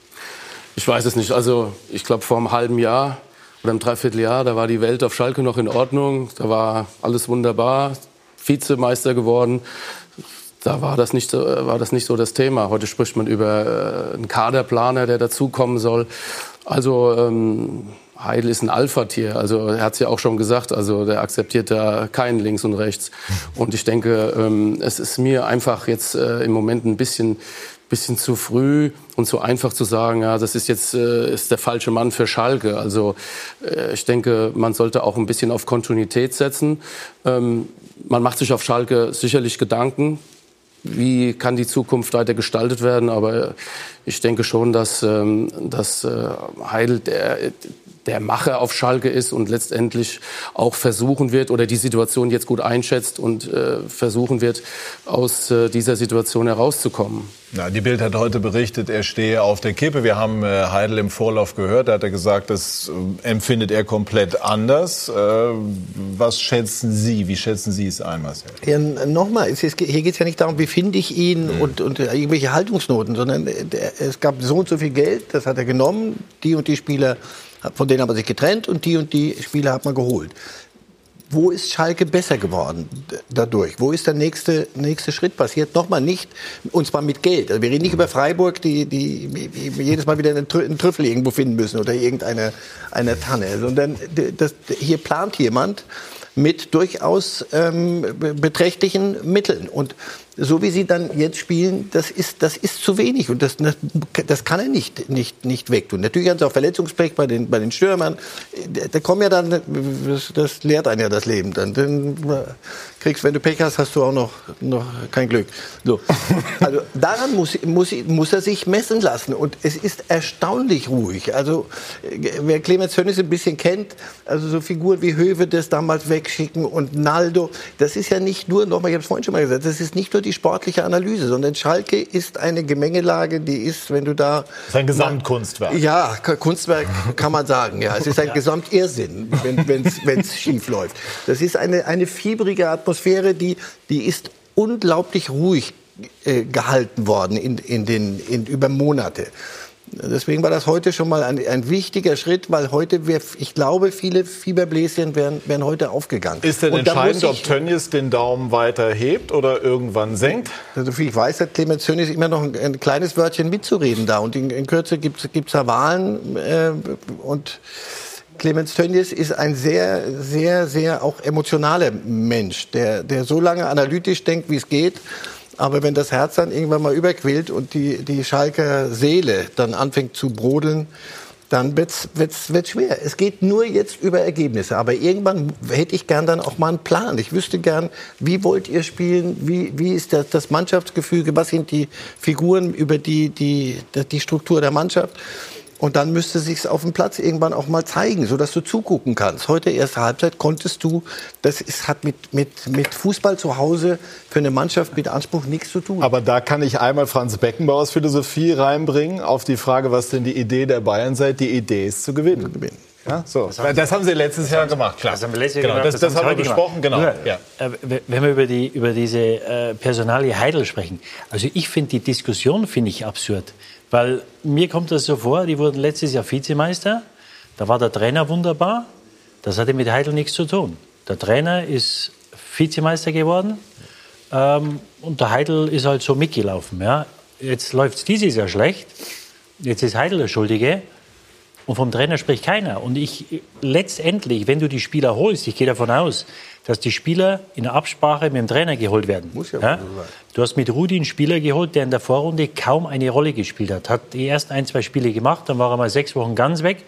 Ich weiß es nicht. Also ich glaube vor einem halben Jahr oder einem Dreivierteljahr, da war die Welt auf Schalke noch in Ordnung. Da war alles wunderbar. Vizemeister geworden. Da war das nicht so, war das, nicht so das Thema. Heute spricht man über äh, einen Kaderplaner, der dazukommen soll. Also ähm, Heidel ist ein Alpha-Tier. Also er hat es ja auch schon gesagt. Also der akzeptiert da keinen links und rechts. Und ich denke, ähm, es ist mir einfach jetzt äh, im Moment ein bisschen bisschen zu früh und zu einfach zu sagen, ja, das ist jetzt äh, ist der falsche Mann für Schalke. Also äh, ich denke, man sollte auch ein bisschen auf Kontinuität setzen. Ähm, man macht sich auf Schalke sicherlich Gedanken, wie kann die Zukunft weiter gestaltet werden. Aber ich denke schon, dass, ähm, dass äh, Heidel der, der Macher auf Schalke ist und letztendlich auch versuchen wird oder die Situation jetzt gut einschätzt und äh, versuchen wird, aus äh, dieser Situation herauszukommen. Ja, die Bild hat heute berichtet, er stehe auf der Kippe. Wir haben äh, Heidel im Vorlauf gehört. Da hat er gesagt, das äh, empfindet er komplett anders. Äh, was schätzen Sie? Wie schätzen Sie es ein, Marcel? Ja, Nochmal, hier geht es ja nicht darum, wie finde ich ihn mhm. und, und irgendwelche Haltungsnoten, sondern es gab so und so viel Geld, das hat er genommen. Die und die Spieler, von denen hat man sich getrennt und die und die Spieler hat man geholt wo ist Schalke besser geworden dadurch? Wo ist der nächste, nächste Schritt passiert? Nochmal nicht, und zwar mit Geld. Also wir reden nicht über Freiburg, die, die, die jedes Mal wieder einen, Trüffel irgendwo finden müssen oder irgendeine eine Tanne, sondern das, hier plant jemand, mit durchaus ähm, beträchtlichen Mitteln. Und so wie sie dann jetzt spielen, das ist, das ist zu wenig und das, das kann er nicht, nicht, nicht wegtun. Natürlich haben sie auch Verletzungspech bei den, bei den Stürmern. Da kommen ja dann, das, das lehrt einen ja das Leben dann. dann kriegst, wenn du Pech hast, hast du auch noch, noch kein Glück. So. Also daran muss, muss, muss er sich messen lassen und es ist erstaunlich ruhig. Also wer Clemens Hönes ein bisschen kennt, also so Figuren wie Höwe das damals wegschicken und Naldo, das ist ja nicht nur, nochmal, ich habe es vorhin schon mal gesagt, das ist nicht nur die sportliche Analyse, sondern Schalke ist eine Gemengelage, die ist, wenn du da... Das ist ein Gesamtkunstwerk. Ja, Kunstwerk kann man sagen, ja. Es ist ein ja. Gesamtirrsinn, wenn es schief läuft. Das ist eine, eine fiebrige Atmosphäre, die, die ist unglaublich ruhig äh, gehalten worden in, in den, in, über Monate. Deswegen war das heute schon mal ein, ein wichtiger Schritt, weil heute, wär, ich glaube, viele Fieberbläschen wären, wären heute aufgegangen. Ist denn entscheidend, ob Tönnies den Daumen weiter hebt oder irgendwann senkt? Also, ich weiß, hat Clemens Tönnies immer noch ein, ein, kleines Wörtchen mitzureden da. Und in, in Kürze gibt es da Wahlen. Äh, und Clemens Tönnies ist ein sehr, sehr, sehr auch emotionaler Mensch, der, der so lange analytisch denkt, wie es geht aber wenn das Herz dann irgendwann mal überquillt und die, die Schalker Seele dann anfängt zu brodeln, dann wird's, wird's, wird's schwer. Es geht nur jetzt über Ergebnisse. Aber irgendwann hätte ich gern dann auch mal einen Plan. Ich wüsste gern, wie wollt ihr spielen? Wie, wie ist das, das Mannschaftsgefüge? Was sind die Figuren über die, die, die Struktur der Mannschaft? Und dann müsste sich auf dem Platz irgendwann auch mal zeigen, sodass du zugucken kannst. Heute erste Halbzeit konntest du, das ist, hat mit, mit, mit Fußball zu Hause für eine Mannschaft mit Anspruch nichts zu tun. Aber da kann ich einmal Franz Beckenbauers Philosophie reinbringen auf die Frage, was denn die Idee der Bayern sei. Die Idee ist zu gewinnen. Zu gewinnen. Ja, so. Das haben, das haben, Sie letztes Jahr gemacht, klar. Das haben wir letztes Jahr genau, gemacht. Das, das, das haben wir besprochen, genau. Nur, ja. Äh, wenn wir über, die, über diese äh, Personalie Heidel sprechen, also ich finde die Diskussion finde ich absurd. Weil mir kommt das so vor, die wurden letztes Jahr Vizemeister, da war der Trainer wunderbar, das hatte mit Heidel nichts zu tun. Der Trainer ist Vizemeister geworden ähm, und der Heidel ist halt so mitgelaufen. Ja. Jetzt läuft es dieses Jahr schlecht, jetzt ist Heidel der Schuldige und vom Trainer spricht keiner. Und ich letztendlich, wenn du die Spieler holst, ich gehe davon aus, dass die Spieler in der Absprache mit dem Trainer geholt werden. Muss ja, ja? Du hast mit Rudi einen Spieler geholt, der in der Vorrunde kaum eine Rolle gespielt hat. Hat die ersten ein, zwei Spiele gemacht, dann war er mal sechs Wochen ganz weg.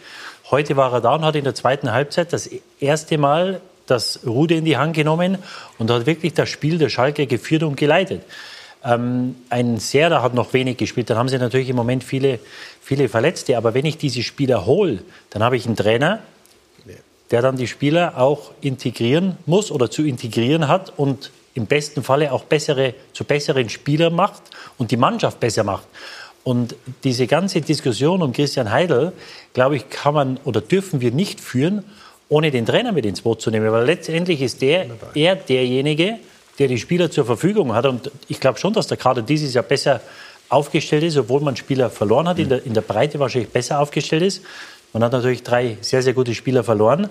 Heute war er da und hat in der zweiten Halbzeit das erste Mal das Rudi in die Hand genommen und hat wirklich das Spiel der Schalke geführt und geleitet. Ähm, ein Serda hat noch wenig gespielt. Dann haben sie natürlich im Moment viele, viele Verletzte. Aber wenn ich diese Spieler hole, dann habe ich einen Trainer, der dann die Spieler auch integrieren muss oder zu integrieren hat und im besten Falle auch bessere, zu besseren Spielern macht und die Mannschaft besser macht. Und diese ganze Diskussion um Christian Heidel, glaube ich, kann man oder dürfen wir nicht führen, ohne den Trainer mit ins Boot zu nehmen. Weil letztendlich ist der, er derjenige, der die Spieler zur Verfügung hat. Und ich glaube schon, dass der Kader dieses Jahr besser aufgestellt ist, obwohl man Spieler verloren hat, in der, in der Breite wahrscheinlich besser aufgestellt ist. Man hat natürlich drei sehr, sehr gute Spieler verloren,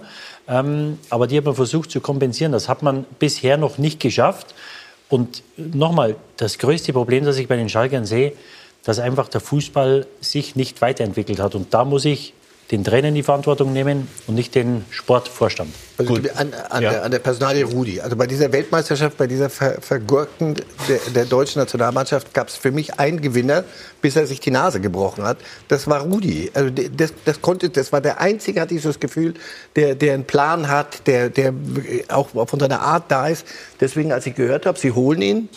ähm, aber die hat man versucht zu kompensieren. Das hat man bisher noch nicht geschafft. Und nochmal, das größte Problem, das ich bei den Schalkern sehe, dass einfach der Fußball sich nicht weiterentwickelt hat. Und da muss ich den Trainer in die Verantwortung nehmen und nicht den Sportvorstand. Also an, an, ja. der, an, der, Personalie Rudi. Also bei dieser Weltmeisterschaft, bei dieser Ver Vergurken der, der, deutschen Nationalmannschaft gab es für mich einen Gewinner, bis er sich die Nase gebrochen hat. Das war Rudi. Also das, das, konnte, das war der einzige, hatte ich so das Gefühl, der, der einen Plan hat, der, der auch von seiner Art da ist. Deswegen, als ich gehört habe, sie holen ihn,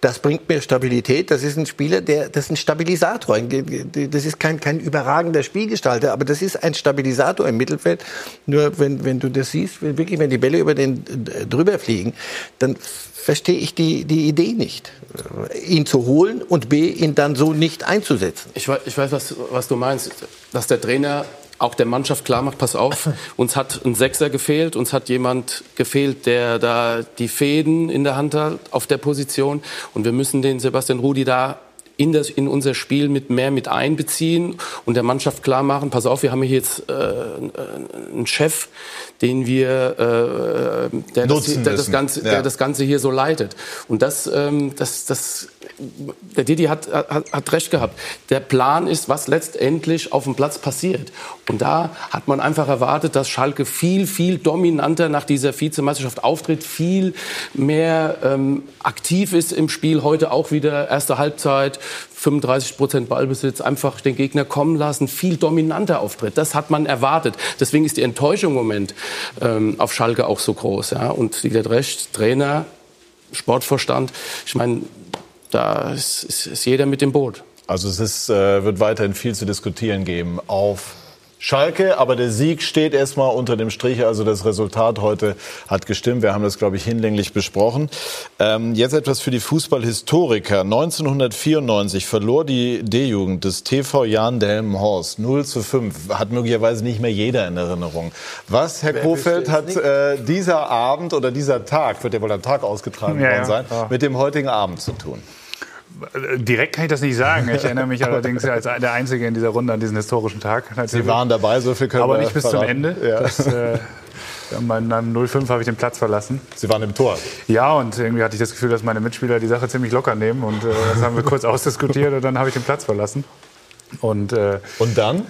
das bringt mir Stabilität. Das ist ein Spieler, der, das ist ein Stabilisator. Das ist kein, kein überragender Spielgestalter, aber das ist ein Stabilisator im Mittelfeld. Nur wenn, wenn du das siehst, wenn, wirklich, wenn die Bälle über den äh, drüber fliegen, dann verstehe ich die, die Idee nicht. Ihn zu holen und B, ihn dann so nicht einzusetzen. Ich weiß, ich weiß was, was du meinst. Dass der Trainer auch der Mannschaft klar macht, pass auf, uns hat ein Sechser gefehlt, uns hat jemand gefehlt, der da die Fäden in der Hand hat auf der Position. Und wir müssen den Sebastian Rudi da in, das, in unser Spiel mit mehr mit einbeziehen und der Mannschaft klar machen, pass auf, wir haben hier jetzt äh, einen Chef, den wir, äh, der, das, der, das Ganze, ja. der das Ganze hier so leitet. Und das, ähm, das, das der Didi hat, hat, hat recht gehabt. Der Plan ist, was letztendlich auf dem Platz passiert. Und da hat man einfach erwartet, dass Schalke viel, viel dominanter nach dieser Vizemeisterschaft auftritt, viel mehr ähm, aktiv ist im Spiel. Heute auch wieder erste Halbzeit, 35 Prozent Ballbesitz, einfach den Gegner kommen lassen, viel dominanter auftritt. Das hat man erwartet. Deswegen ist die Enttäuschung im Moment ähm, auf Schalke auch so groß. Ja? Und gesagt, recht, Trainer, Sportvorstand. Ich meine, da ist, ist, ist jeder mit dem Boot. Also es ist, äh, wird weiterhin viel zu diskutieren geben auf Schalke, aber der Sieg steht erstmal unter dem Strich. Also das Resultat heute hat gestimmt. Wir haben das, glaube ich, hinlänglich besprochen. Ähm, jetzt etwas für die Fußballhistoriker. 1994 verlor die D-Jugend des TV Jan Delmenhorst 0 zu 5. Hat möglicherweise nicht mehr jeder in Erinnerung. Was, Herr Kofeld, hat äh, dieser Abend oder dieser Tag, wird ja wohl am Tag ausgetragen ja, worden sein, ja. mit dem heutigen Abend zu tun? Direkt kann ich das nicht sagen. Ich erinnere mich allerdings als der Einzige in dieser Runde an diesen historischen Tag. Sie waren dabei, so viel können Aber nicht bis verraten. zum Ende. Ja. Das, äh, beim 05 habe ich den Platz verlassen. Sie waren im Tor. Ja, und irgendwie hatte ich das Gefühl, dass meine Mitspieler die Sache ziemlich locker nehmen. Und äh, das haben wir kurz ausdiskutiert und dann habe ich den Platz verlassen. Und, äh, und dann?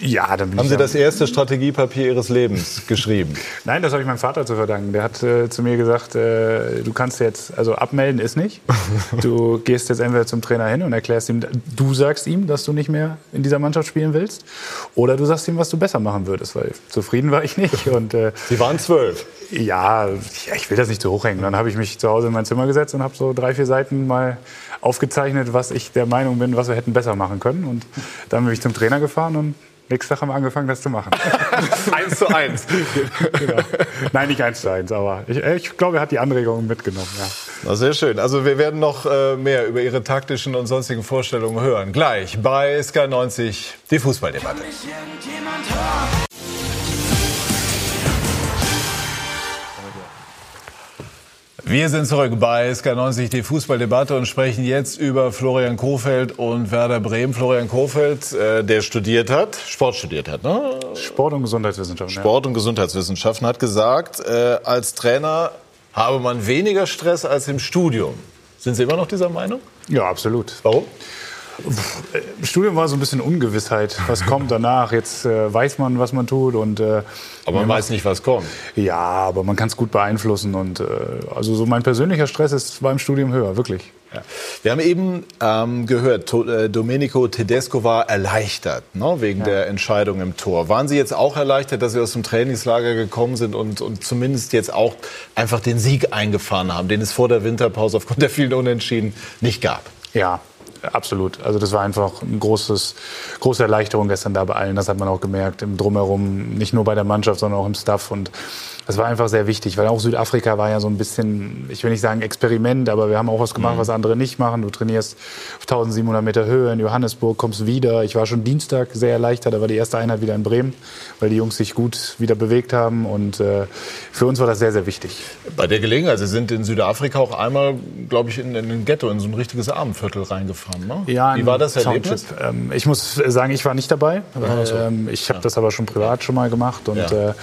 Ja, dann Haben Sie das erste Strategiepapier Ihres Lebens geschrieben? Nein, das habe ich meinem Vater zu verdanken. Der hat äh, zu mir gesagt, äh, du kannst jetzt, also abmelden ist nicht. Du gehst jetzt entweder zum Trainer hin und erklärst ihm, du sagst ihm, dass du nicht mehr in dieser Mannschaft spielen willst. Oder du sagst ihm, was du besser machen würdest, weil zufrieden war ich nicht. Und, äh, Sie waren zwölf? Ja, ja, ich will das nicht zu hoch hängen. Dann habe ich mich zu Hause in mein Zimmer gesetzt und habe so drei, vier Seiten mal aufgezeichnet, was ich der Meinung bin, was wir hätten besser machen können. Und dann bin ich zum Trainer gefahren und Nächsten Tag haben wir angefangen, das zu machen. eins zu eins. genau. Nein, nicht eins zu eins, aber ich, ich glaube, er hat die Anregungen mitgenommen. Ja. Na, sehr schön. Also wir werden noch äh, mehr über Ihre taktischen und sonstigen Vorstellungen hören. Gleich bei Sky 90 die Fußballdebatte. Wir sind zurück bei SK90, die Fußballdebatte und sprechen jetzt über Florian Kofeld und Werder Bremen. Florian Kofeld, äh, der studiert hat, Sport studiert hat, ne? Sport und Gesundheitswissenschaften. Sport und Gesundheitswissenschaften hat gesagt, äh, als Trainer habe man weniger Stress als im Studium. Sind Sie immer noch dieser Meinung? Ja, absolut. Warum? Im Studium war so ein bisschen Ungewissheit. Was kommt danach? Jetzt äh, weiß man, was man tut. Und, äh, aber man weiß nicht, was kommt. Ja, aber man kann es gut beeinflussen. Und äh, also so mein persönlicher Stress ist beim Studium höher, wirklich. Ja. Wir haben eben ähm, gehört, to, äh, Domenico Tedesco war erleichtert ne, wegen ja. der Entscheidung im Tor. Waren Sie jetzt auch erleichtert, dass Sie aus dem Trainingslager gekommen sind und, und zumindest jetzt auch einfach den Sieg eingefahren haben, den es vor der Winterpause aufgrund der vielen Unentschieden nicht gab? Ja, Absolut. Also das war einfach eine großes, große Erleichterung gestern da bei allen. Das hat man auch gemerkt im Drumherum, nicht nur bei der Mannschaft, sondern auch im Staff. Und das war einfach sehr wichtig, weil auch Südafrika war ja so ein bisschen, ich will nicht sagen Experiment, aber wir haben auch was gemacht, mhm. was andere nicht machen. Du trainierst auf 1700 Meter Höhe in Johannesburg, kommst wieder. Ich war schon Dienstag sehr erleichtert, da war die erste Einheit wieder in Bremen, weil die Jungs sich gut wieder bewegt haben und äh, für uns war das sehr, sehr wichtig. Bei der Gelegenheit, Sie sind in Südafrika auch einmal, glaube ich, in, in ein Ghetto, in so ein richtiges Abendviertel reingefahren. Ne? Ja, Wie war das Erlebnis? Ähm, ich muss sagen, ich war nicht dabei. Ähm, ich habe ja. das aber schon privat schon mal gemacht und ja. äh,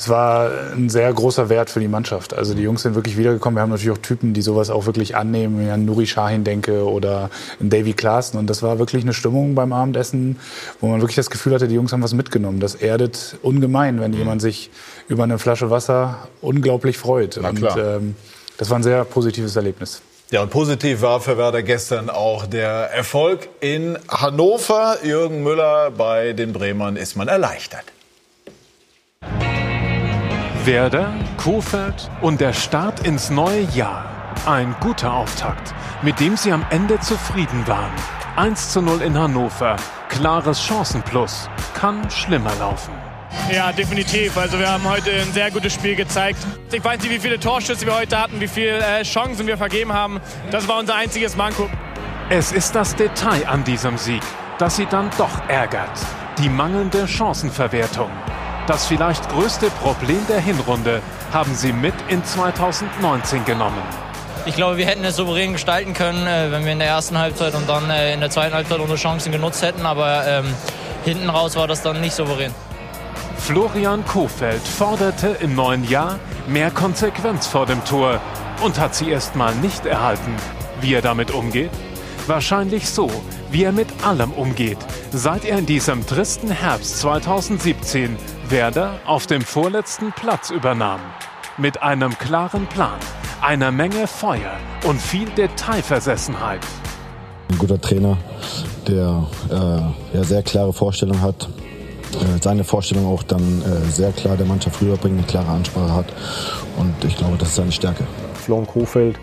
es war ein sehr großer Wert für die Mannschaft. Also die Jungs sind wirklich wiedergekommen. Wir haben natürlich auch Typen, die sowas auch wirklich annehmen, wenn ich an Nuri Shahin denke oder an Davy Klaassen. Und das war wirklich eine Stimmung beim Abendessen, wo man wirklich das Gefühl hatte, die Jungs haben was mitgenommen. Das erdet ungemein, wenn mhm. jemand sich über eine Flasche Wasser unglaublich freut. Und ähm, das war ein sehr positives Erlebnis. Ja, und positiv war für Werder gestern auch der Erfolg in Hannover. Jürgen Müller bei den Bremern ist man erleichtert. Werder, Kofeld und der Start ins neue Jahr. Ein guter Auftakt, mit dem sie am Ende zufrieden waren. 1 zu 0 in Hannover. Klares Chancenplus. Kann schlimmer laufen. Ja, definitiv. Also wir haben heute ein sehr gutes Spiel gezeigt. Ich weiß nicht, wie viele Torschüsse wir heute hatten, wie viele äh, Chancen wir vergeben haben. Das war unser einziges Manko. Es ist das Detail an diesem Sieg, das sie dann doch ärgert. Die mangelnde Chancenverwertung. Das vielleicht größte Problem der Hinrunde haben sie mit in 2019 genommen. ich glaube, wir hätten es souverän gestalten können, äh, wenn wir in der ersten Halbzeit und dann äh, in der zweiten Halbzeit unsere Chancen genutzt hätten. Aber ähm, hinten raus war das dann nicht souverän. Florian Kofeld forderte im neuen Jahr mehr Konsequenz vor dem Tor und hat sie erst mal nicht erhalten. Wie er damit umgeht? Wahrscheinlich so, wie er mit allem umgeht, seit er in diesem tristen Herbst 2017 Werder auf dem vorletzten Platz übernahm. Mit einem klaren Plan, einer Menge Feuer und viel Detailversessenheit. Ein guter Trainer, der äh, ja, sehr klare Vorstellungen hat, äh, seine Vorstellung auch dann äh, sehr klar der Mannschaft rüberbringt, eine klare Ansprache hat. Und ich glaube, das ist seine Stärke. Florian Kofeld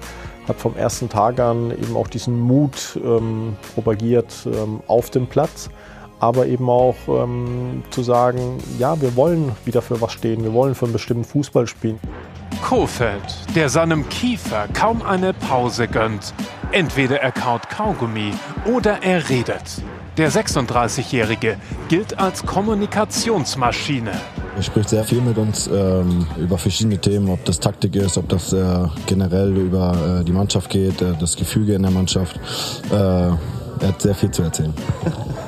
hat vom ersten Tag an eben auch diesen Mut ähm, propagiert ähm, auf dem Platz, aber eben auch ähm, zu sagen, ja, wir wollen wieder für was stehen, wir wollen für einen bestimmten Fußball spielen. Kofeld, der seinem Kiefer kaum eine Pause gönnt. Entweder er kaut Kaugummi oder er redet. Der 36-Jährige gilt als Kommunikationsmaschine. Er spricht sehr viel mit uns ähm, über verschiedene Themen, ob das Taktik ist, ob das äh, generell über äh, die Mannschaft geht, äh, das Gefüge in der Mannschaft. Äh, er hat sehr viel zu erzählen.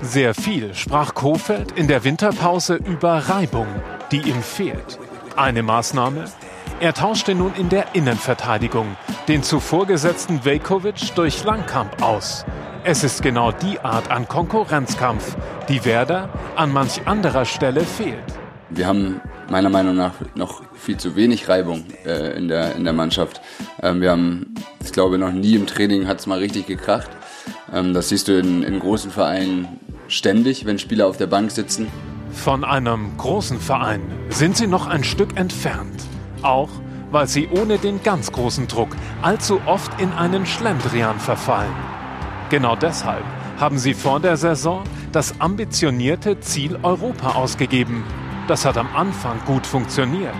Sehr viel sprach Kofeld in der Winterpause über Reibung, die ihm fehlt. Eine Maßnahme? Er tauschte nun in der Innenverteidigung den zuvor gesetzten Velkovic durch Langkamp aus. Es ist genau die Art an Konkurrenzkampf, die Werder an manch anderer Stelle fehlt. Wir haben meiner Meinung nach noch viel zu wenig Reibung äh, in, der, in der Mannschaft. Ähm, wir haben, ich glaube, noch nie im Training hat es mal richtig gekracht. Ähm, das siehst du in, in großen Vereinen ständig, wenn Spieler auf der Bank sitzen. Von einem großen Verein sind sie noch ein Stück entfernt. Auch weil sie ohne den ganz großen Druck allzu oft in einen Schlendrian verfallen. Genau deshalb haben sie vor der Saison das ambitionierte Ziel Europa ausgegeben. Das hat am Anfang gut funktioniert.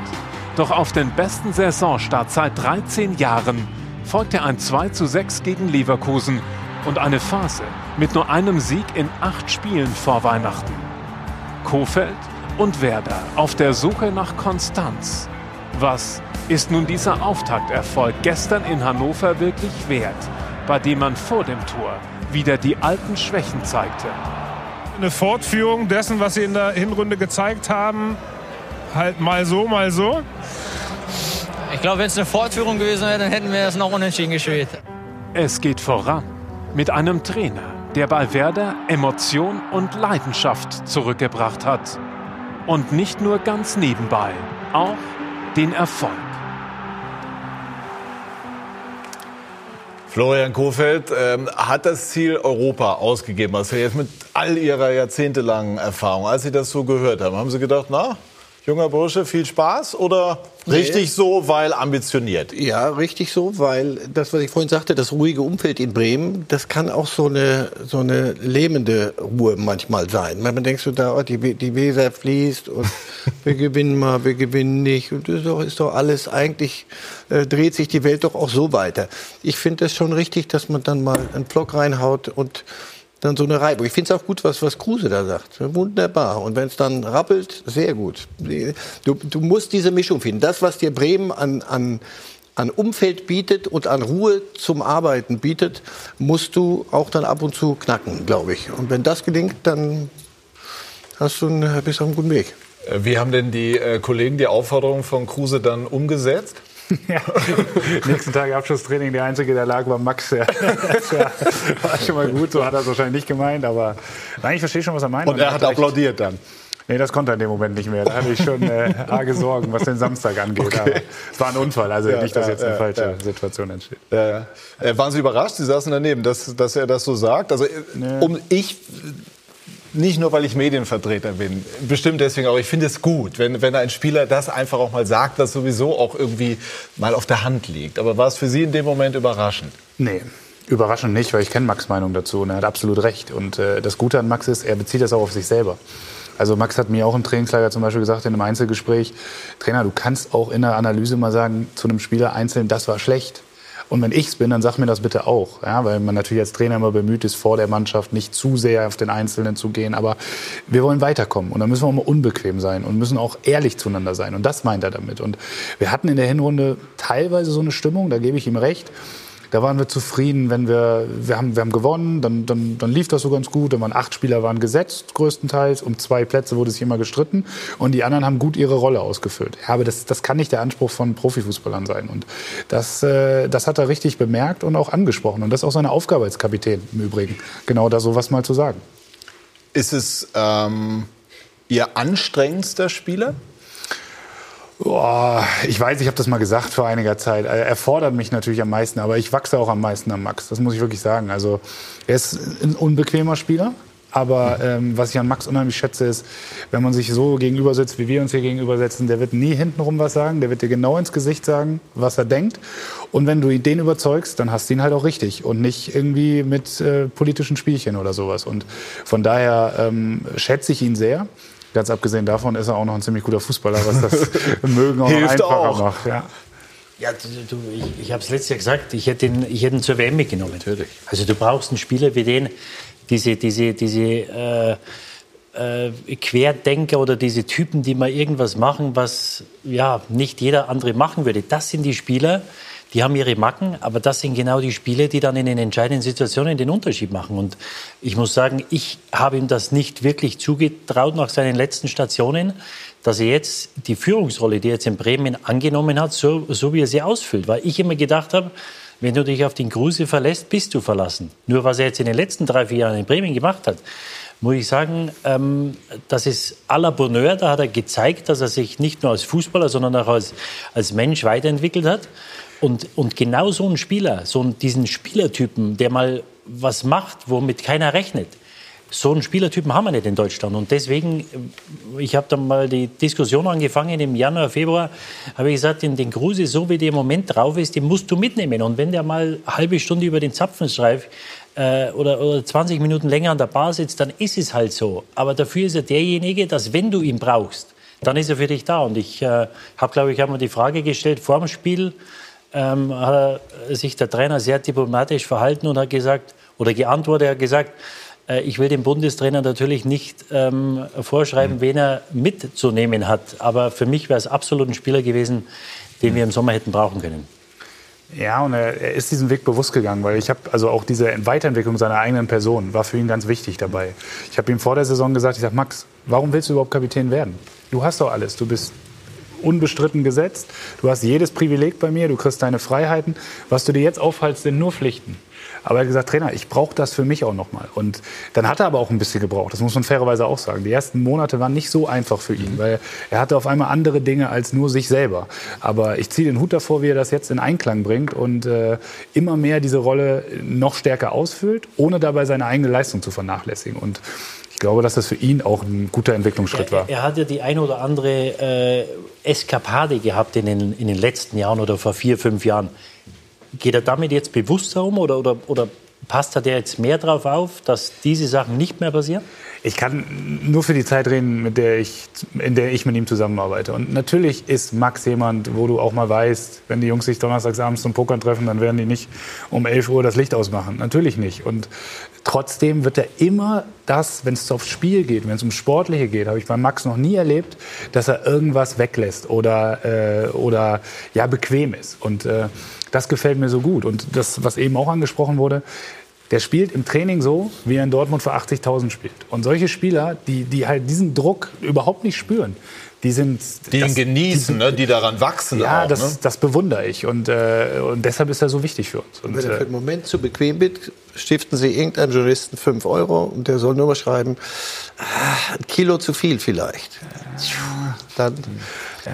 Doch auf den besten Saisonstart seit 13 Jahren folgte ein 2 zu 6 gegen Leverkusen und eine Phase mit nur einem Sieg in acht Spielen vor Weihnachten. Kofeld und Werder auf der Suche nach Konstanz. Was ist nun dieser Auftakterfolg gestern in Hannover wirklich wert? bei dem man vor dem Tor wieder die alten Schwächen zeigte. Eine Fortführung dessen, was sie in der Hinrunde gezeigt haben, halt mal so, mal so. Ich glaube, wenn es eine Fortführung gewesen wäre, dann hätten wir das noch unentschieden gespielt. Es geht voran mit einem Trainer, der bei Werder Emotion und Leidenschaft zurückgebracht hat. Und nicht nur ganz nebenbei, auch den Erfolg. Florian Kofeld ähm, hat das Ziel Europa ausgegeben. Also jetzt mit all Ihrer jahrzehntelangen Erfahrung, als Sie das so gehört haben, haben Sie gedacht, na, junger Bursche, viel Spaß oder richtig nee. so, weil ambitioniert? Ja, richtig so, weil das, was ich vorhin sagte, das ruhige Umfeld in Bremen, das kann auch so eine, so eine lähmende Ruhe manchmal sein. Man denkt so da, oh, die, die Weser fließt und wir gewinnen mal, wir gewinnen nicht und das ist doch, ist doch alles, eigentlich äh, dreht sich die Welt doch auch so weiter. Ich finde es schon richtig, dass man dann mal einen Block reinhaut und dann so eine Reibung. Ich finde es auch gut, was, was Kruse da sagt. Wunderbar. Und wenn es dann rappelt, sehr gut. Du, du musst diese Mischung finden. Das, was dir Bremen an, an, an Umfeld bietet und an Ruhe zum Arbeiten bietet, musst du auch dann ab und zu knacken, glaube ich. Und wenn das gelingt, dann hast du einen, bist du auf einem guten Weg. Wie haben denn die äh, Kollegen die Aufforderung von Kruse dann umgesetzt? Ja. Nächsten Tag Abschlusstraining, der Einzige, der lag, war Max. Ja. Das war schon mal gut, so hat er es wahrscheinlich nicht gemeint, aber nein, ich verstehe schon, was er meint. Und er hat recht. applaudiert dann. Nee, das konnte er in dem Moment nicht mehr. Da hatte ich schon äh, arge Sorgen, was den Samstag angeht. Okay. Aber es war ein Unfall, also ja, nicht, dass jetzt eine ja, falsche ja. Situation entsteht. Äh, waren Sie überrascht? Sie saßen daneben, dass, dass er das so sagt? Also, nee. um ich nicht nur, weil ich Medienvertreter bin, bestimmt deswegen auch. Ich finde es gut, wenn, wenn ein Spieler das einfach auch mal sagt, das sowieso auch irgendwie mal auf der Hand liegt. Aber war es für Sie in dem Moment überraschend? Nee. Überraschend nicht, weil ich kenne Max Meinung dazu und er hat absolut recht. Und äh, das Gute an Max ist, er bezieht das auch auf sich selber. Also Max hat mir auch im Trainingslager zum Beispiel gesagt, in einem Einzelgespräch, Trainer, du kannst auch in der Analyse mal sagen zu einem Spieler einzeln, das war schlecht. Und wenn ich es bin, dann sag mir das bitte auch. Ja, weil man natürlich als Trainer immer bemüht ist, vor der Mannschaft nicht zu sehr auf den Einzelnen zu gehen. Aber wir wollen weiterkommen. Und da müssen wir auch mal unbequem sein und müssen auch ehrlich zueinander sein. Und das meint er damit. Und wir hatten in der Hinrunde teilweise so eine Stimmung, da gebe ich ihm recht da waren wir zufrieden, wenn wir, wir haben, wir haben gewonnen, dann, dann, dann lief das so ganz gut. Dann waren acht Spieler waren gesetzt, größtenteils. Um zwei Plätze wurde sich immer gestritten. Und die anderen haben gut ihre Rolle ausgefüllt. Ja, aber das, das kann nicht der Anspruch von Profifußballern sein. Und das, äh, das hat er richtig bemerkt und auch angesprochen. Und das ist auch seine Aufgabe als Kapitän im Übrigen, genau da sowas mal zu sagen. Ist es ähm, Ihr anstrengendster Spieler? Boah, ich weiß, ich habe das mal gesagt vor einiger Zeit. Er fordert mich natürlich am meisten, aber ich wachse auch am meisten am Max. Das muss ich wirklich sagen. Also er ist ein unbequemer Spieler. Aber ähm, was ich an Max unheimlich schätze, ist, wenn man sich so gegenüber sitzt, wie wir uns hier gegenüber setzen, der wird nie hintenrum was sagen, der wird dir genau ins Gesicht sagen, was er denkt. Und wenn du den überzeugst, dann hast du ihn halt auch richtig und nicht irgendwie mit äh, politischen Spielchen oder sowas. Und von daher ähm, schätze ich ihn sehr. Ganz abgesehen davon ist er auch noch ein ziemlich guter Fußballer, was das Mögen auch Hilft einfacher auch. macht. Ja. Ja, du, ich, ich habe es letztes Jahr gesagt, ich hätte, ihn, ich hätte ihn zur WM mitgenommen. Natürlich. Also du brauchst einen Spieler wie den, diese, diese, diese äh, äh, Querdenker oder diese Typen, die mal irgendwas machen, was ja nicht jeder andere machen würde. Das sind die Spieler, die haben ihre Macken, aber das sind genau die Spiele, die dann in den entscheidenden Situationen den Unterschied machen. Und ich muss sagen, ich habe ihm das nicht wirklich zugetraut nach seinen letzten Stationen, dass er jetzt die Führungsrolle, die er jetzt in Bremen angenommen hat, so, so wie er sie ausfüllt. Weil ich immer gedacht habe, wenn du dich auf den Kruse verlässt, bist du verlassen. Nur was er jetzt in den letzten drei, vier Jahren in Bremen gemacht hat, muss ich sagen, ähm, das ist à la Bonheur. Da hat er gezeigt, dass er sich nicht nur als Fußballer, sondern auch als, als Mensch weiterentwickelt hat. Und, und genau so ein Spieler, so einen, diesen Spielertypen, der mal was macht, womit keiner rechnet, so einen Spielertypen haben wir nicht in Deutschland. Und deswegen, ich habe dann mal die Diskussion angefangen im Januar, Februar, habe ich gesagt, den, den Kruse, so wie der im Moment drauf ist, den musst du mitnehmen. Und wenn der mal eine halbe Stunde über den Zapfen streift, äh, oder, oder 20 Minuten länger an der Bar sitzt, dann ist es halt so. Aber dafür ist er derjenige, dass wenn du ihn brauchst, dann ist er für dich da. Und ich äh, habe, glaube ich, mir die Frage gestellt vor dem Spiel, ähm, hat sich der Trainer sehr diplomatisch verhalten und hat gesagt, oder geantwortet, er hat gesagt, äh, ich will dem Bundestrainer natürlich nicht ähm, vorschreiben, wen er mitzunehmen hat. Aber für mich wäre es absolut ein Spieler gewesen, den wir im Sommer hätten brauchen können. Ja, und er, er ist diesen Weg bewusst gegangen, weil ich habe also auch diese Weiterentwicklung seiner eigenen Person war für ihn ganz wichtig dabei. Ich habe ihm vor der Saison gesagt, ich sage, Max, warum willst du überhaupt Kapitän werden? Du hast doch alles, du bist unbestritten gesetzt, du hast jedes Privileg bei mir, du kriegst deine Freiheiten. Was du dir jetzt aufhalst, sind nur Pflichten. Aber er hat gesagt, Trainer, ich brauche das für mich auch nochmal. Und dann hat er aber auch ein bisschen gebraucht. Das muss man fairerweise auch sagen. Die ersten Monate waren nicht so einfach für ihn, weil er hatte auf einmal andere Dinge als nur sich selber. Aber ich ziehe den Hut davor, wie er das jetzt in Einklang bringt und äh, immer mehr diese Rolle noch stärker ausfüllt, ohne dabei seine eigene Leistung zu vernachlässigen. Und glaube, dass das für ihn auch ein guter Entwicklungsschritt war. Er, er hat ja die ein oder andere äh, Eskapade gehabt in den, in den letzten Jahren oder vor vier, fünf Jahren. Geht er damit jetzt bewusster um oder, oder, oder passt er jetzt mehr darauf auf, dass diese Sachen nicht mehr passieren? Ich kann nur für die Zeit reden, mit der ich, in der ich mit ihm zusammenarbeite. Und natürlich ist Max jemand, wo du auch mal weißt, wenn die Jungs sich donnerstagsabends zum Pokern treffen, dann werden die nicht um 11 Uhr das Licht ausmachen. Natürlich nicht. Und trotzdem wird er immer das, wenn es aufs Spiel geht, wenn es um Sportliche geht, habe ich bei Max noch nie erlebt, dass er irgendwas weglässt oder, äh, oder ja, bequem ist. Und äh, das gefällt mir so gut. Und das, was eben auch angesprochen wurde, der spielt im Training so, wie er in Dortmund für 80.000 spielt. Und solche Spieler, die, die halt diesen Druck überhaupt nicht spüren, die sind... Die ihn das- genießen, die, ne? die daran wachsen Ja, auch. das, ne? das bewundere ich. Und, äh, und deshalb ist er so wichtig für uns. Und, Wenn er für äh, den Moment zu bequem wird, stiften Sie irgendeinen Journalisten 5 Euro und der soll nur mal schreiben, ah, ein Kilo zu viel vielleicht. Dann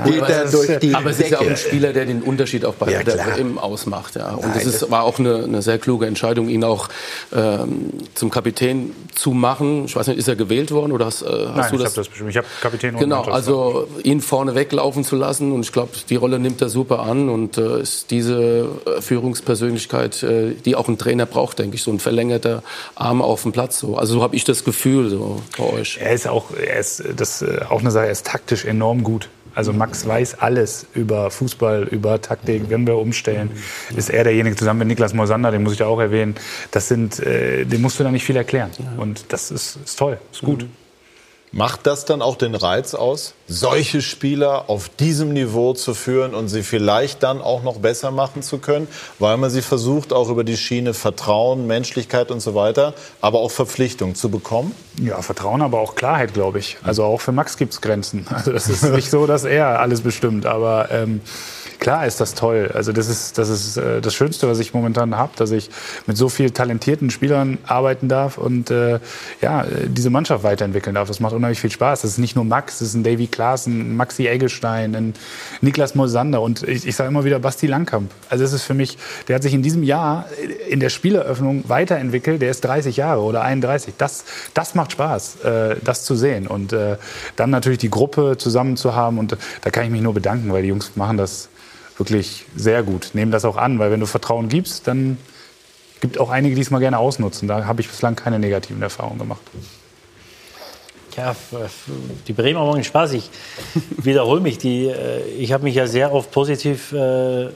geht er durch die aber es ist ja auch Decke. ein Spieler, der den Unterschied auch bei Ja, der. WM ausmacht. Ja. Und Nein, es das- war auch eine, eine sehr kluge Entscheidung, ihn auch ähm, zum Kapitän zu machen. Ich weiß nicht, ist er gewählt worden oder hast, äh, hast nein, du ich habe das? das bestimmt. Ich habe Kapitän und Genau, also ihn vorne weglaufen zu lassen und ich glaube, die Rolle nimmt er super an und äh, ist diese äh, Führungspersönlichkeit, äh, die auch ein Trainer braucht, denke ich, so ein verlängerter Arm auf dem Platz. So. Also so habe ich das Gefühl so bei euch. Er ist auch, er ist, das, äh, auch eine Sache, er ist taktisch enorm gut. Also Max weiß alles über Fußball, über Taktik. Wenn wir umstellen, ist er derjenige zusammen mit Niklas Mosander, den muss ich da auch erwähnen. Das sind, äh, dem musst du da nicht viel erklären. Und das ist, ist toll, ist gut. Macht das dann auch den Reiz aus, solche Spieler auf diesem Niveau zu führen und sie vielleicht dann auch noch besser machen zu können, weil man sie versucht, auch über die Schiene Vertrauen, Menschlichkeit und so weiter, aber auch Verpflichtung zu bekommen? Ja, Vertrauen, aber auch Klarheit, glaube ich. Also auch für Max gibt es Grenzen. Also das ist nicht so, dass er alles bestimmt, aber ähm, klar ist das toll. Also das ist das, ist, äh, das Schönste, was ich momentan habe, dass ich mit so vielen talentierten Spielern arbeiten darf und äh, ja, diese Mannschaft weiterentwickeln darf. Das macht unheimlich viel Spaß. Das ist nicht nur Max, das ist ein Davy Klaassen, ein Maxi Eggestein, ein Niklas Mosander und ich, ich sage immer wieder Basti Langkamp. Also das ist für mich, der hat sich in diesem Jahr in der Spieleröffnung weiterentwickelt. Der ist 30 Jahre oder 31. Das, das macht Spaß, äh, das zu sehen und äh, dann natürlich die Gruppe zusammen zu haben und da kann ich mich nur bedanken, weil die Jungs machen das wirklich sehr gut. Nehmen das auch an, weil wenn du Vertrauen gibst, dann gibt auch einige, die es mal gerne ausnutzen. Da habe ich bislang keine negativen Erfahrungen gemacht. Ja, die Bremer machen Spaß. Ich wiederhole mich. Die, äh, ich habe mich ja sehr oft positiv äh,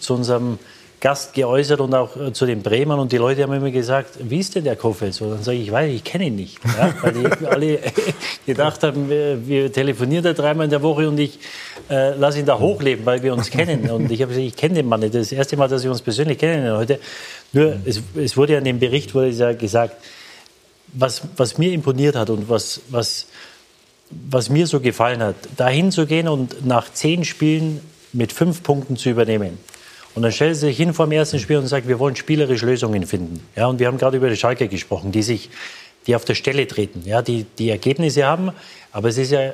zu unserem Gast geäußert und auch äh, zu den Bremern. Und die Leute haben immer gesagt, wie ist denn der Kofeld so? Dann sage ich, ich weiß, ich kenne ihn nicht. Ja? Weil die alle gedacht haben, wir, wir, telefonieren da dreimal in der Woche und ich äh, lasse ihn da hochleben, weil wir uns kennen. Und ich habe gesagt, ich kenne den Mann nicht. Das ist das erste Mal, dass wir uns persönlich kennen heute. Nur, es, es wurde ja in dem Bericht wurde ja gesagt, was, was mir imponiert hat und was, was, was mir so gefallen hat, dahin zu gehen und nach zehn Spielen mit fünf Punkten zu übernehmen. Und dann stellt sie sich hin vor dem ersten Spiel und sagt, wir wollen spielerisch Lösungen finden. Ja, und wir haben gerade über die Schalke gesprochen, die sich, die auf der Stelle treten, ja, die, die Ergebnisse haben. Aber es ist ja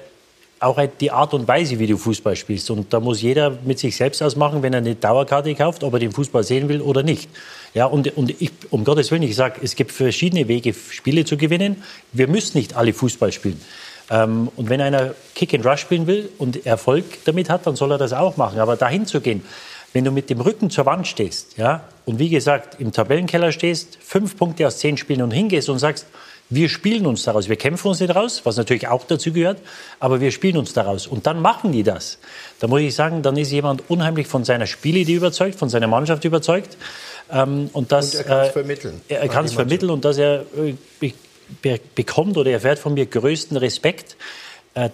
auch die Art und Weise, wie du Fußball spielst. Und da muss jeder mit sich selbst ausmachen, wenn er eine Dauerkarte kauft, ob er den Fußball sehen will oder nicht. Ja, und, und ich, um Gottes Willen, ich sage, es gibt verschiedene Wege, Spiele zu gewinnen. Wir müssen nicht alle Fußball spielen. Ähm, und wenn einer Kick and Rush spielen will und Erfolg damit hat, dann soll er das auch machen. Aber dahin zu gehen, wenn du mit dem Rücken zur Wand stehst, ja, und wie gesagt, im Tabellenkeller stehst, fünf Punkte aus zehn Spielen und hingehst und sagst, wir spielen uns daraus, wir kämpfen uns nicht raus, was natürlich auch dazu gehört, aber wir spielen uns daraus. Und dann machen die das. Da muss ich sagen, dann ist jemand unheimlich von seiner Spielidee überzeugt, von seiner Mannschaft überzeugt. Ähm, und, das, und er kann es äh, vermitteln. Er kann es vermitteln und dass er äh, bekommt oder erfährt von mir größten Respekt,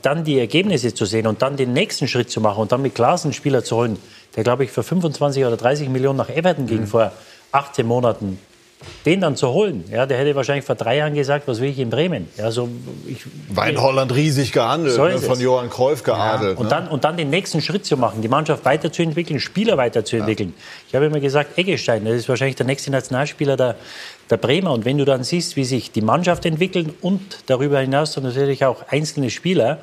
dann die Ergebnisse zu sehen und dann den nächsten Schritt zu machen und dann mit Klaas einen Spieler zu holen, der, glaube ich, für 25 oder 30 Millionen nach Everton ging mhm. vor 18 Monaten den dann zu holen, ja, der hätte wahrscheinlich vor drei Jahren gesagt, was will ich in Bremen? Ja, so, ich, War in Holland riesig gehandelt, so ne, von Johann Cruyff geadelt. Ja, und, ne? dann, und dann den nächsten Schritt zu machen, die Mannschaft weiterzuentwickeln, Spieler weiterzuentwickeln. Ja. Ich habe immer gesagt, Eggestein, das ist wahrscheinlich der nächste Nationalspieler der, der Bremer. Und wenn du dann siehst, wie sich die Mannschaft entwickelt und darüber hinaus dann natürlich auch einzelne Spieler,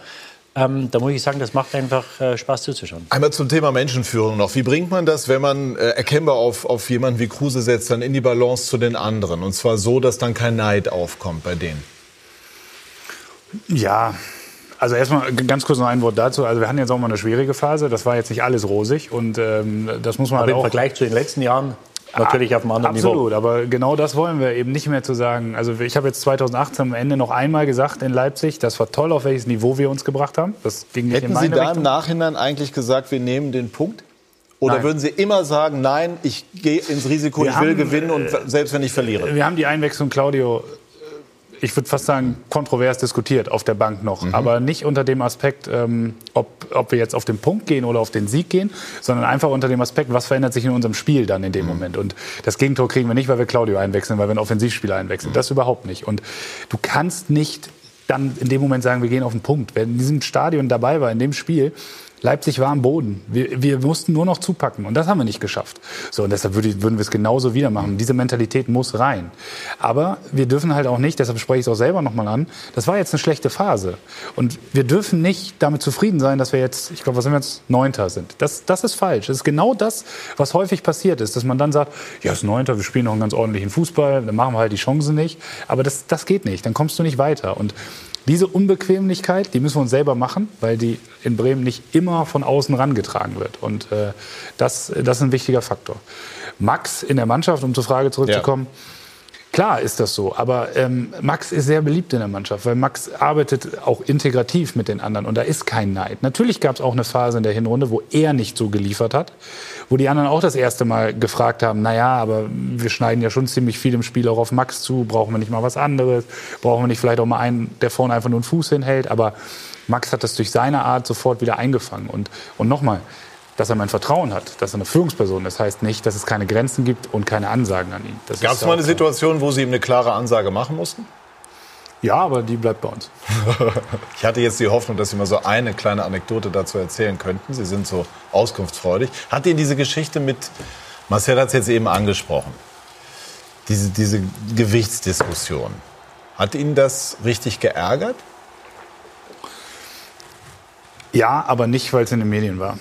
ähm, da muss ich sagen, das macht einfach äh, Spaß zuzuschauen. Einmal zum Thema Menschenführung noch. Wie bringt man das, wenn man äh, erkennbar auf, auf jemanden wie Kruse setzt, dann in die Balance zu den anderen? Und zwar so, dass dann kein Neid aufkommt bei denen. Ja, also erstmal ganz kurz noch ein Wort dazu. Also wir hatten jetzt auch mal eine schwierige Phase. Das war jetzt nicht alles rosig und ähm, das muss man Aber halt im auch Vergleich zu den letzten Jahren natürlich auf einem anderen Absolut, Niveau. Absolut, aber genau das wollen wir eben nicht mehr zu sagen. Also ich habe jetzt 2018 am Ende noch einmal gesagt in Leipzig, das war toll, auf welches Niveau wir uns gebracht haben. Das ging nicht Hätten in meine Sie da Richtung. im Nachhinein eigentlich gesagt, wir nehmen den Punkt? Oder Nein. würden Sie immer sagen, nein, ich gehe ins Risiko, Wir ich will haben, gewinnen und äh, selbst wenn ich verliere? Wir haben die Einwechslung Claudio, ich würde fast sagen, kontrovers diskutiert auf der Bank noch. Mhm. Aber nicht unter dem Aspekt, ähm, ob, ob wir jetzt auf den Punkt gehen oder auf den Sieg gehen, sondern einfach unter dem Aspekt, was verändert sich in unserem Spiel dann in dem Mhm. Moment. Und das Gegentor kriegen wir nicht, weil wir Claudio einwechseln, weil wir einen Offensivspieler einwechseln. Das überhaupt nicht. Und du kannst nicht dann in dem Moment sagen, wir gehen auf den Punkt. Wer in diesem Stadion dabei war, in dem Spiel, Leipzig war am Boden. Wir, wir mussten nur noch zupacken und das haben wir nicht geschafft. So und deshalb würde, würden wir es genauso wieder machen. Diese Mentalität muss rein. Aber wir dürfen halt auch nicht, deshalb spreche ich es auch selber nochmal an, das war jetzt eine schlechte Phase. Und wir dürfen nicht damit zufrieden sein, dass wir jetzt, ich glaube, was sind wir jetzt, Neunter sind. Das, das ist falsch. Das ist genau das, was häufig passiert ist, dass man dann sagt, ja, es ist Neunter, wir spielen noch einen ganz ordentlichen Fußball, dann machen wir halt die Chancen nicht. Aber das, das geht nicht, dann kommst du nicht weiter. Und diese Unbequemlichkeit, die müssen wir uns selber machen, weil die in Bremen nicht immer von außen rangetragen wird. Und äh, das, das ist ein wichtiger Faktor. Max in der Mannschaft, um zur Frage zurückzukommen, Klar ist das so, aber ähm, Max ist sehr beliebt in der Mannschaft, weil Max arbeitet auch integrativ mit den anderen und da ist kein Neid. Natürlich gab es auch eine Phase in der Hinrunde, wo er nicht so geliefert hat, wo die anderen auch das erste Mal gefragt haben, naja, aber wir schneiden ja schon ziemlich viel im Spiel auch auf Max zu, brauchen wir nicht mal was anderes, brauchen wir nicht vielleicht auch mal einen, der vorne einfach nur einen Fuß hinhält, aber Max hat das durch seine Art sofort wieder eingefangen und, und nochmal, dass er mein Vertrauen hat, dass er eine Führungsperson ist, heißt nicht, dass es keine Grenzen gibt und keine Ansagen an ihn. Gab es mal eine Situation, wo Sie ihm eine klare Ansage machen mussten? Ja, aber die bleibt bei uns. ich hatte jetzt die Hoffnung, dass Sie mal so eine kleine Anekdote dazu erzählen könnten. Sie sind so auskunftsfreudig. Hat Ihnen diese Geschichte mit, Marcel hat es jetzt eben angesprochen, diese, diese Gewichtsdiskussion, hat Ihnen das richtig geärgert? Ja, aber nicht, weil es in den Medien war.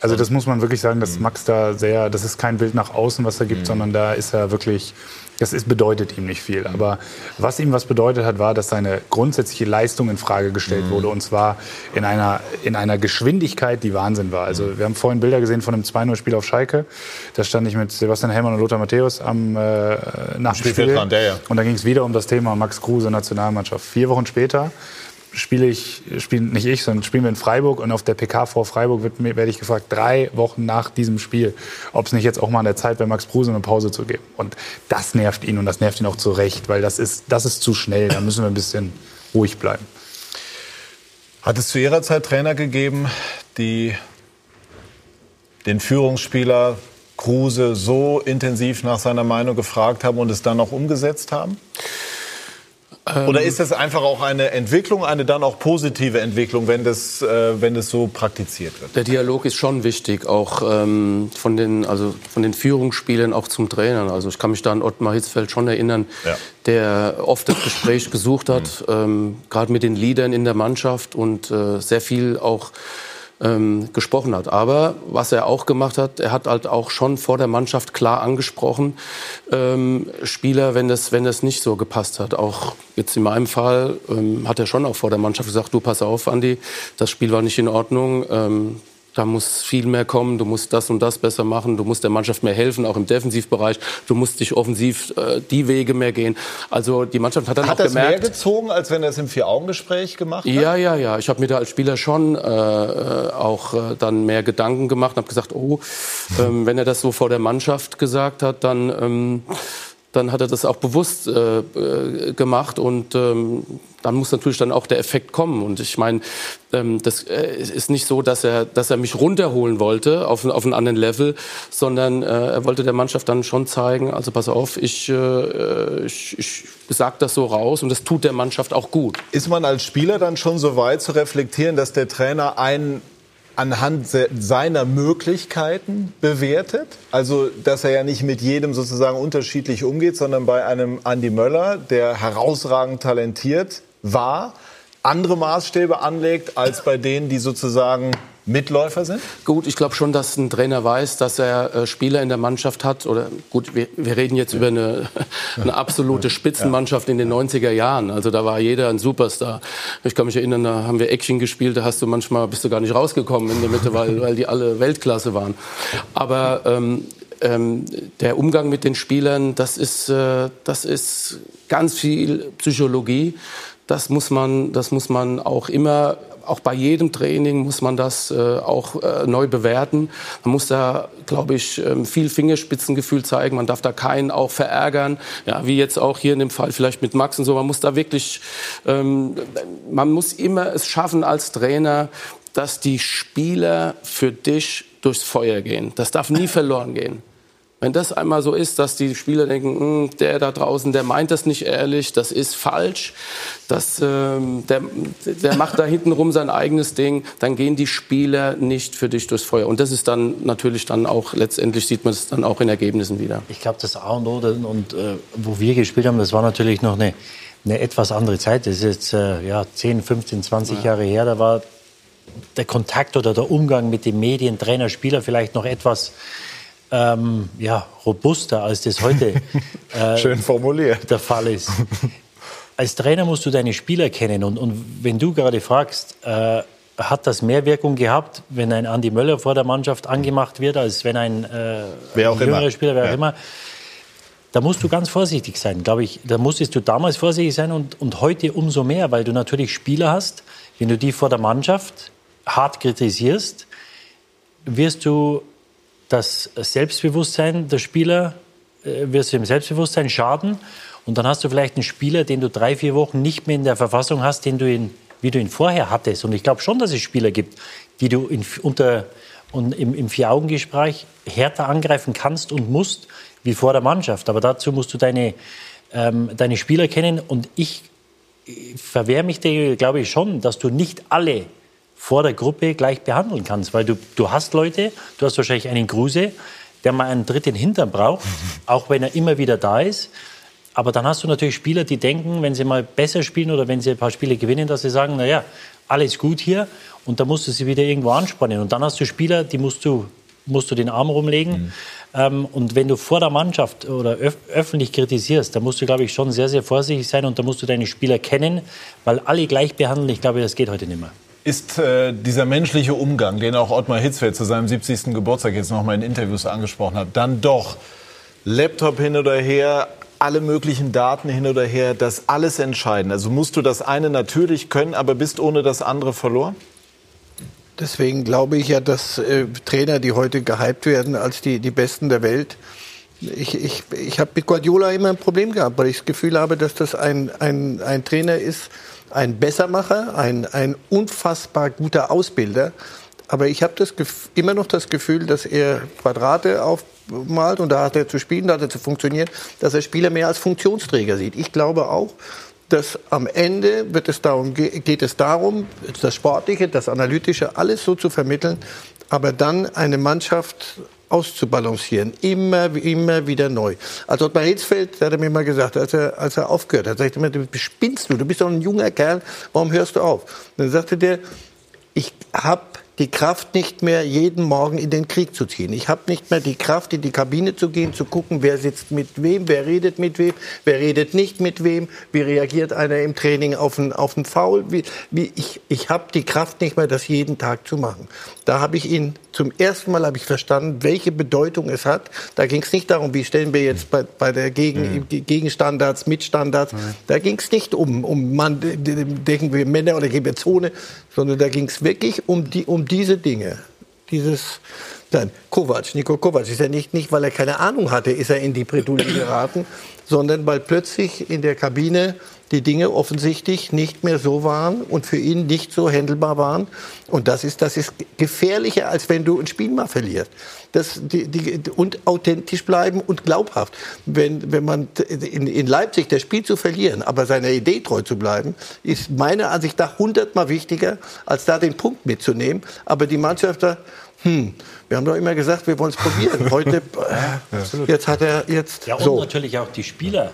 Also das muss man wirklich sagen, dass Mhm. Max da sehr, das ist kein Bild nach außen, was er gibt, sondern da ist er wirklich, das ist, bedeutet ihm nicht viel. Aber was ihm was bedeutet hat, war, dass seine grundsätzliche Leistung in Frage gestellt Mhm. wurde und zwar in einer, in einer Geschwindigkeit, die Wahnsinn war. Also wir haben vorhin Bilder gesehen von einem 2-0-Spiel auf Schalke. Da stand ich mit Sebastian Hellmann und Lothar Matthäus am äh, nach dem Spiel. Spielfeldrand, ja, ja. Und da ging es wieder um das Thema Max Kruse, Nationalmannschaft. Vier Wochen später spiele ich, spiele nicht ich, sondern spielen wir in Freiburg und auf der PK vor Freiburg wird, werde ich gefragt, drei Wochen nach diesem Spiel, ob es nicht jetzt auch mal an der Zeit wäre, Max Kruse eine Pause zu geben. Und das nervt ihn und das nervt ihn auch zu Recht, weil das ist, das ist zu schnell. Da müssen wir ein bisschen ruhig bleiben. Hat es zu Ihrer Zeit Trainer gegeben, die den Führungsspieler Kruse so intensiv nach seiner Meinung gefragt haben und es dann auch umgesetzt haben? Oder ist das einfach auch eine Entwicklung, eine dann auch positive Entwicklung, wenn das, äh, wenn das so praktiziert wird? Der Dialog ist schon wichtig, auch ähm, von, den, also von den Führungsspielern auch zum Trainer. Also ich kann mich da an Ottmar Hitzfeld schon erinnern, Ja. der oft das Gespräch gesucht hat, ähm, gerade mit den Leadern in der Mannschaft und äh, sehr viel auch ähm, gesprochen hat. Aber was er auch gemacht hat, er hat halt auch schon vor der Mannschaft klar angesprochen, ähm, Spieler, wenn das, wenn das nicht so gepasst hat. Auch jetzt in meinem Fall ähm, hat er schon auch vor der Mannschaft gesagt, du pass auf, Andi, das Spiel war nicht in Ordnung. Ähm, da muss viel mehr kommen, du musst das und das besser machen, du musst der Mannschaft mehr helfen, auch im Defensivbereich, du musst dich offensiv äh, die Wege mehr gehen. Also die Mannschaft hat dann Hat auch das mehr gemerkt, gezogen, als wenn er es im Vier-Augen-Gespräch gemacht hat? ja, ja, ja. Ich habe mir da als Spieler schon äh, äh, auch äh, dann mehr Gedanken gemacht und habe gesagt, oh, ähm, wenn er das so vor der Mannschaft gesagt hat, dann, ähm, dann hat er das auch bewusst äh, äh, gemacht und ähm, dann muss natürlich dann auch der Effekt kommen. Und ich meine, ähm, das äh, ist nicht so, dass er, dass er mich runterholen wollte auf, auf einen anderen Level, sondern äh, er wollte der Mannschaft dann schon zeigen, also pass auf, ich, äh, ich, ich sag das so raus und das tut der Mannschaft auch gut. Ist man als Spieler dann schon so weit zu reflektieren, dass der Trainer einen anhand se- seiner Möglichkeiten bewertet? Also, dass er ja nicht mit jedem sozusagen unterschiedlich umgeht, sondern bei einem Andy Möller, der herausragend talentiert war, andere Maßstäbe anlegt als bei denen, die sozusagen Mitläufer sind? Gut, ich glaube schon, dass ein Trainer weiß, dass er äh, Spieler in der Mannschaft hat. Oder gut, wir, wir reden jetzt über eine, eine absolute Spitzenmannschaft in den 90er Jahren. Also da war jeder ein Superstar. Ich kann mich erinnern, da haben wir Action gespielt, da hast du manchmal bist du gar nicht rausgekommen in der Mitte, weil, weil die alle Weltklasse waren. Aber ähm, ähm, der Umgang mit den Spielern, das ist, äh, das ist ganz viel Psychologie. Das muss man, das muss man auch immer, auch bei jedem Training muss man das äh, auch äh, neu bewerten. Man muss da, glaube ich, ähm, viel Fingerspitzengefühl zeigen. Man darf da keinen auch verärgern. Ja, wie jetzt auch hier in dem Fall vielleicht mit Max und so. Man muss da wirklich, ähm, man muss immer es schaffen als Trainer, dass die Spieler für dich durchs Feuer gehen. Das darf nie verloren gehen. Wenn das einmal so ist, dass die Spieler denken, "Hm, der da draußen, der meint das nicht ehrlich, das ist falsch, das, ähm, der, der macht da hinten rum sein eigenes Ding, dann gehen die Spieler nicht für dich durchs Feuer. Und das ist dann natürlich dann auch, letztendlich sieht man es dann auch in Ergebnissen wieder. Ich glaube, das A und O, und äh, wo wir gespielt haben, das war natürlich noch eine, eine etwas andere Zeit. Das ist jetzt äh, ja, 10, 15, 20 Jahre her. Da war der Kontakt oder der Umgang mit den Medien, Trainer, Spieler vielleicht noch etwas ähm, ja, robuster, als das heute äh, Schön formuliert. der Fall ist. Als Trainer musst du deine Spieler kennen. Und, und wenn du gerade fragst, äh, hat das mehr Wirkung gehabt, wenn ein Andi Möller vor der Mannschaft angemacht wird, als wenn ein, äh, Wer auch ein jüngerer immer. Spieler, wer Ja. auch immer? da musst du ganz vorsichtig sein, glaube ich. Da musstest du damals vorsichtig sein und, und heute umso mehr, weil du natürlich Spieler hast, wenn du die vor der Mannschaft hart kritisierst, wirst du das Selbstbewusstsein der Spieler, äh, wirst du im Selbstbewusstsein schaden. Und dann hast du vielleicht einen Spieler, den du drei, vier Wochen nicht mehr in der Verfassung hast, den du ihn, wie du ihn vorher hattest. Und ich glaube schon, dass es Spieler gibt, die du in, unter, und im, im Vier-Augen-Gespräch härter angreifen kannst und musst wie vor der Mannschaft. Aber dazu musst du deine, ähm, deine Spieler kennen. Und ich verwehre mich dir, glaube ich, schon, dass du nicht alle vor der Gruppe gleich behandeln kannst. Weil du, du hast Leute, du hast wahrscheinlich einen Gruse, der mal einen dritten Hintern braucht, auch wenn er immer wieder da ist. Aber dann hast du natürlich Spieler, die denken, wenn sie mal besser spielen oder wenn sie ein paar Spiele gewinnen, dass sie sagen, naja, alles gut hier und da musst du sie wieder irgendwo anspannen. Und dann hast du Spieler, die musst du, musst du den Arm rumlegen. Mhm. Ähm, und wenn du vor der Mannschaft oder öf öffentlich kritisierst, dann musst du, glaube ich, schon sehr, sehr vorsichtig sein und da musst du deine Spieler kennen, weil alle gleich behandeln, ich glaube, das geht heute nicht mehr. Ist äh, dieser menschliche Umgang, den auch Ottmar Hitzfeld zu seinem 70. Geburtstag jetzt noch mal in Interviews angesprochen hat, dann doch Laptop hin oder her, alle möglichen Daten hin oder her, das alles entscheiden. Also musst du das eine natürlich können, aber bist ohne das andere verloren? Deswegen glaube ich ja, dass äh, Trainer, die heute gehypt werden als die, die Besten der Welt, ich, ich, ich habe mit Guardiola immer ein Problem gehabt, weil ich das Gefühl habe, dass das ein, ein, ein Trainer ist, ein Bessermacher, ein, ein unfassbar guter Ausbilder. Aber ich habe immer noch das Gefühl, dass er Quadrate aufmalt und da hat er zu spielen, da hat er zu funktionieren, dass er Spieler mehr als Funktionsträger sieht. Ich glaube auch, dass am Ende wird es darum, geht es darum, das Sportliche, das Analytische, alles so zu vermitteln, aber dann eine Mannschaft auszubalancieren. Immer, immer wieder neu. Also Ottmar Hitzfeld, hat mir mal gesagt, als er, als er aufgehört hat, sagte er, spinnst du, du bist doch ein junger Kerl, warum hörst du auf? Und dann sagte der, ich habe die Kraft nicht mehr, jeden Morgen in den Krieg zu ziehen. Ich habe nicht mehr die Kraft, in die Kabine zu gehen, zu gucken, wer sitzt mit wem, wer redet mit wem, wer redet nicht mit wem, wie reagiert einer im Training auf einen, auf einen Foul. Wie, wie ich ich habe die Kraft nicht mehr, das jeden Tag zu machen. Da habe ich ihn zum ersten Mal habe ich verstanden, welche Bedeutung es hat. Da ging es nicht darum, wie stellen wir jetzt bei, bei der Gegen, mhm. Gegenstandards, Mitstandards. Mhm. Da ging es nicht um, um Mann, denken wir Männer oder geben wir Zone, sondern da ging es wirklich um, die, um diese Dinge. Dieses, dann Kovac, Nico Kovac ist ja nicht, nicht, weil er keine Ahnung hatte, ist er in die Bredouille geraten, sondern weil plötzlich in der Kabine die Dinge offensichtlich nicht mehr so waren und für ihn nicht so händelbar waren. Und das ist, das ist gefährlicher, als wenn du ein Spiel mal verlierst. Das, die, die, und authentisch bleiben und glaubhaft. Wenn, wenn man in, in Leipzig das Spiel zu verlieren, aber seiner Idee treu zu bleiben, ist meiner Ansicht nach hundertmal wichtiger, als da den Punkt mitzunehmen. Aber die Mannschaft da, hm, wir haben doch immer gesagt, wir wollen es probieren. Heute, äh, jetzt hat er jetzt. Ja, und so. natürlich auch die Spieler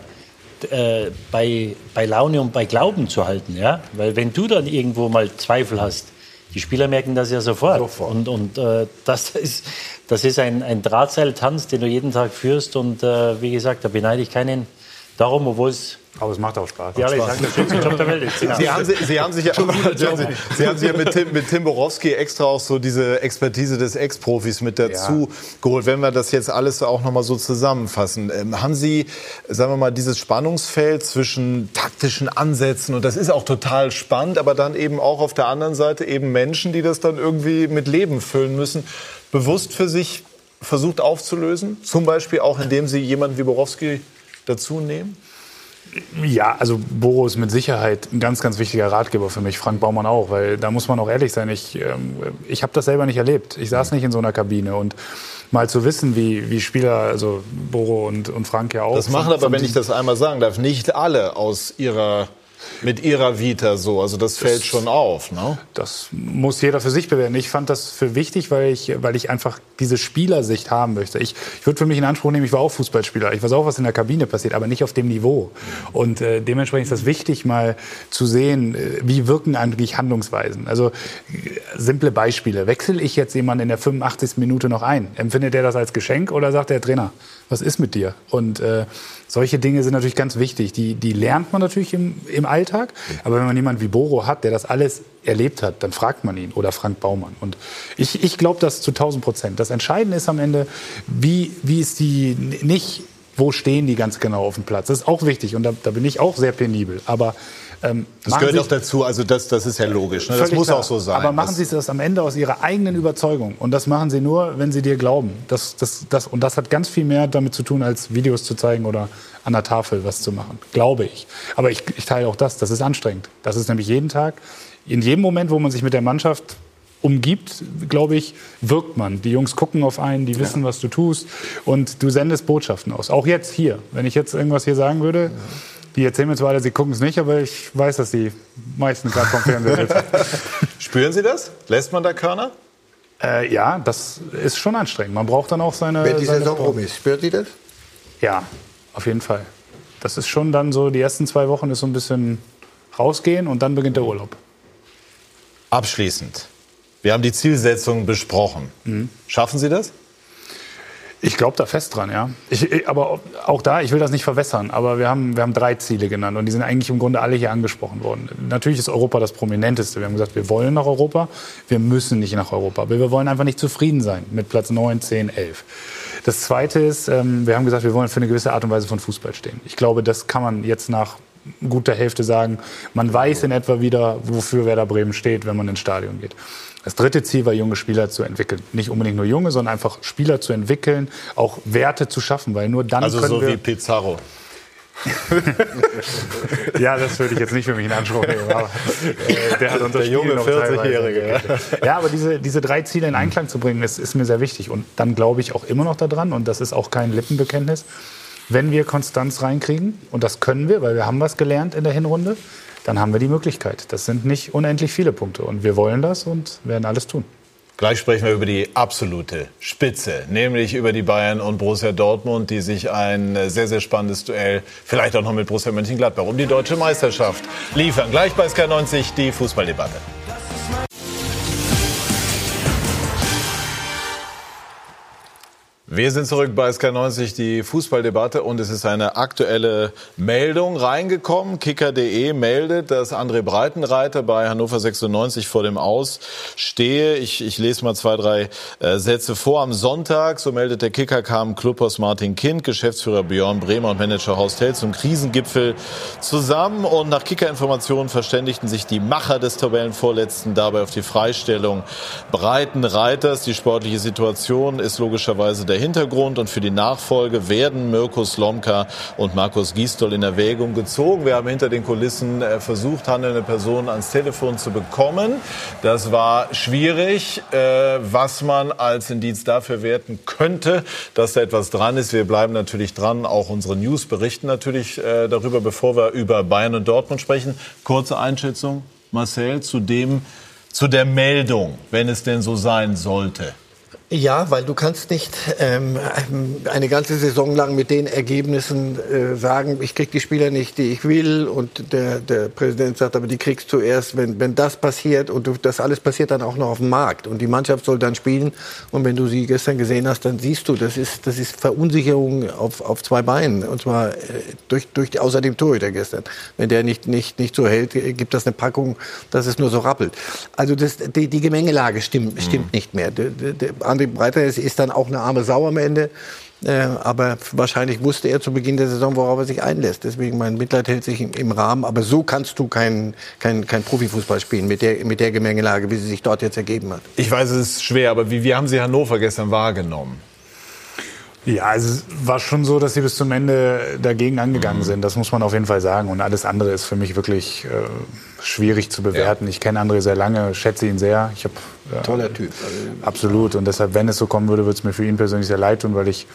äh, bei, bei Laune und bei Glauben zu halten. Ja? Weil wenn du dann irgendwo mal Zweifel hast, die Spieler merken das ja sofort. sofort. Und, und äh, das ist, das ist ein, ein Drahtseiltanz, den du jeden Tag führst. Und äh, wie gesagt, da beneide ich keinen darum, obwohl es aber es macht auch Spaß. Ja, Spaß. der schönste Job der Welt. Sie haben, Sie, Sie haben sich ja, Sie haben sich ja mit, Tim, mit Tim Borowski extra auch so diese Expertise des Ex-Profis mit dazu ja. geholt. Wenn wir das jetzt alles auch noch mal so zusammenfassen, ähm, haben Sie, sagen wir mal, dieses Spannungsfeld zwischen taktischen Ansätzen und das ist auch total spannend, aber dann eben auch auf der anderen Seite eben Menschen, die das dann irgendwie mit Leben füllen müssen, bewusst für sich versucht aufzulösen? Zum Beispiel auch, indem Sie jemanden wie Borowski dazu nehmen? Ja, also Boro ist mit Sicherheit ein ganz, ganz wichtiger Ratgeber für mich, Frank Baumann auch, weil da muss man auch ehrlich sein, ich, ähm, ich habe das selber nicht erlebt. Ich saß nicht in so einer Kabine und mal zu wissen, wie, wie Spieler, also Boro und, und Frank ja auch. Das machen aber, wenn ich das einmal sagen darf, nicht alle aus ihrer mit ihrer Vita so. Also das fällt das, schon auf. Ne? Das muss jeder für sich bewerten. Ich fand das für wichtig, weil ich, weil ich einfach diese Spielersicht haben möchte. Ich, ich würde für mich in Anspruch nehmen, ich war auch Fußballspieler. Ich weiß auch, was in der Kabine passiert, aber nicht auf dem Niveau. Und äh, dementsprechend ist das wichtig, mal zu sehen, äh, wie wirken eigentlich Handlungsweisen. Also äh, simple Beispiele. Wechsle ich jetzt jemanden in der 85. Minute noch ein? Empfindet er das als Geschenk oder sagt der Trainer, was ist mit dir? Und äh, solche Dinge sind natürlich ganz wichtig. Die, die lernt man natürlich im, im Alltag. Aber wenn man jemanden wie Boro hat, der das alles erlebt hat, dann fragt man ihn oder Frank Baumann. Und ich, ich glaube das zu 1000 Prozent. Das Entscheidende ist am Ende, wie, wie ist die nicht wo stehen die ganz genau auf dem Platz. Das ist auch wichtig und da, da bin ich auch sehr penibel. Aber ähm, das gehört auch dazu, also das, das ist ja logisch. Ne? Das muss klar. auch so sein. Aber machen Sie das am Ende aus Ihrer eigenen Überzeugung. Und das machen Sie nur, wenn Sie dir glauben. Das, das, das, und das hat ganz viel mehr damit zu tun, als Videos zu zeigen oder an der Tafel was zu machen. Glaube ich. Aber ich, ich teile auch das. Das ist anstrengend. Das ist nämlich jeden Tag, in jedem Moment, wo man sich mit der Mannschaft umgibt, glaube ich, wirkt man. Die Jungs gucken auf einen, die wissen, ja. was du tust und du sendest Botschaften aus. Auch jetzt hier. Wenn ich jetzt irgendwas hier sagen würde, ja. Die erzählen mir zwar alle, sie gucken es nicht, aber ich weiß, dass die meisten gerade vom Fernseher sitzen. Spüren Sie das? Lässt man da Körner? Äh, ja, das ist schon anstrengend. Man braucht dann auch seine. Wenn die Saison rum ist, spürt Sie das? Ja, auf jeden Fall. Das ist schon dann so, die ersten zwei Wochen ist so ein bisschen rausgehen und dann beginnt der Urlaub. Abschließend. Wir haben die Zielsetzung besprochen. Mhm. Schaffen Sie das? Ich glaube da fest dran, ja. Ich, aber auch da, ich will das nicht verwässern, aber wir haben, wir haben drei Ziele genannt und die sind eigentlich im Grunde alle hier angesprochen worden. Natürlich ist Europa das prominenteste. Wir haben gesagt, wir wollen nach Europa, wir müssen nicht nach Europa, aber wir wollen einfach nicht zufrieden sein mit Platz 9, 10, 11. Das Zweite ist, ähm, wir haben gesagt, wir wollen für eine gewisse Art und Weise von Fußball stehen. Ich glaube, das kann man jetzt nach guter Hälfte sagen. Man weiß in etwa wieder, wofür Werder Bremen steht, wenn man ins Stadion geht. Das dritte Ziel war, junge Spieler zu entwickeln. Nicht unbedingt nur junge, sondern einfach Spieler zu entwickeln, auch Werte zu schaffen, weil nur dann also können so wir... wie Pizarro. ja, das würde ich jetzt nicht für mich in Anspruch nehmen. Aber, äh, der hat unser der junge 40-Jährige. Ja. aber diese, diese drei Ziele in Einklang zu bringen, ist, ist mir sehr wichtig. Und dann glaube ich auch immer noch daran, und das ist auch kein Lippenbekenntnis, wenn wir Konstanz reinkriegen, und das können wir, weil wir haben was gelernt in der Hinrunde, dann haben wir die Möglichkeit. Das sind nicht unendlich viele Punkte. Und wir wollen das und werden alles tun. Gleich sprechen wir über die absolute Spitze, nämlich über die Bayern und Borussia Dortmund, die sich ein sehr, sehr spannendes Duell, vielleicht auch noch mit Borussia Mönchengladbach, um die deutsche Meisterschaft liefern. Gleich bei SK90 die Fußballdebatte. Wir sind zurück bei SK90, die Fußballdebatte und es ist eine aktuelle Meldung reingekommen. Kicker.de meldet, dass André Breitenreiter bei Hannover 96 vor dem Aus stehe. Ich, ich lese mal zwei, drei äh, Sätze vor. Am Sonntag, so meldet der Kicker, kam Clubhaus Martin Kind, Geschäftsführer Björn Bremer und Manager Horst zum Krisengipfel zusammen und nach Kicker-Informationen verständigten sich die Macher des Tabellenvorletzten dabei auf die Freistellung Breitenreiters. Die sportliche Situation ist logischerweise Hintergrund und für die Nachfolge werden Mirko Slomka und Markus Gisdol in Erwägung gezogen. Wir haben hinter den Kulissen äh, versucht, handelnde Personen ans Telefon zu bekommen. Das war schwierig, äh, was man als Indiz dafür werten könnte, dass da etwas dran ist. Wir bleiben natürlich dran. Auch unsere News berichten natürlich äh, darüber, bevor wir über Bayern und Dortmund sprechen. Kurze Einschätzung, Marcel, zu dem, zu der Meldung, wenn es denn so sein sollte. Ja, weil du kannst nicht ähm, eine ganze Saison lang mit den Ergebnissen äh, sagen, ich krieg die Spieler nicht, die ich will und der, der Präsident sagt, aber die kriegst du erst, wenn, wenn das passiert und du, das alles passiert dann auch noch auf dem Markt und die Mannschaft soll dann spielen und wenn du sie gestern gesehen hast, dann siehst du, das ist, das ist Verunsicherung auf, auf zwei Beinen und zwar äh, durch, durch außer dem Torhüter gestern. Wenn der nicht, nicht, nicht so hält, gibt das eine Packung, dass es nur so rappelt. Also das, die, die Gemengelage stimmt, stimmt mhm. nicht mehr. Der, der, André Breiter ist, ist dann auch eine arme Sau am Ende. Äh, aber wahrscheinlich wusste er zu Beginn der Saison, worauf er sich einlässt. Deswegen mein Mitleid hält sich im, im Rahmen. Aber so kannst du kein, kein, kein Profifußball spielen mit der, mit der Gemengelage, wie sie sich dort jetzt ergeben hat. Ich weiß, es ist schwer, aber wie, wie haben Sie Hannover gestern wahrgenommen? Ja, also es war schon so, dass sie bis zum Ende dagegen angegangen mhm. sind. Das muss man auf jeden Fall sagen. Und alles andere ist für mich wirklich äh, schwierig zu bewerten. Ja. Ich kenne André sehr lange, schätze ihn sehr. Ich hab, äh, Toller Typ. Absolut. Und deshalb, wenn es so kommen würde, würde es mir für ihn persönlich sehr leid tun, weil ich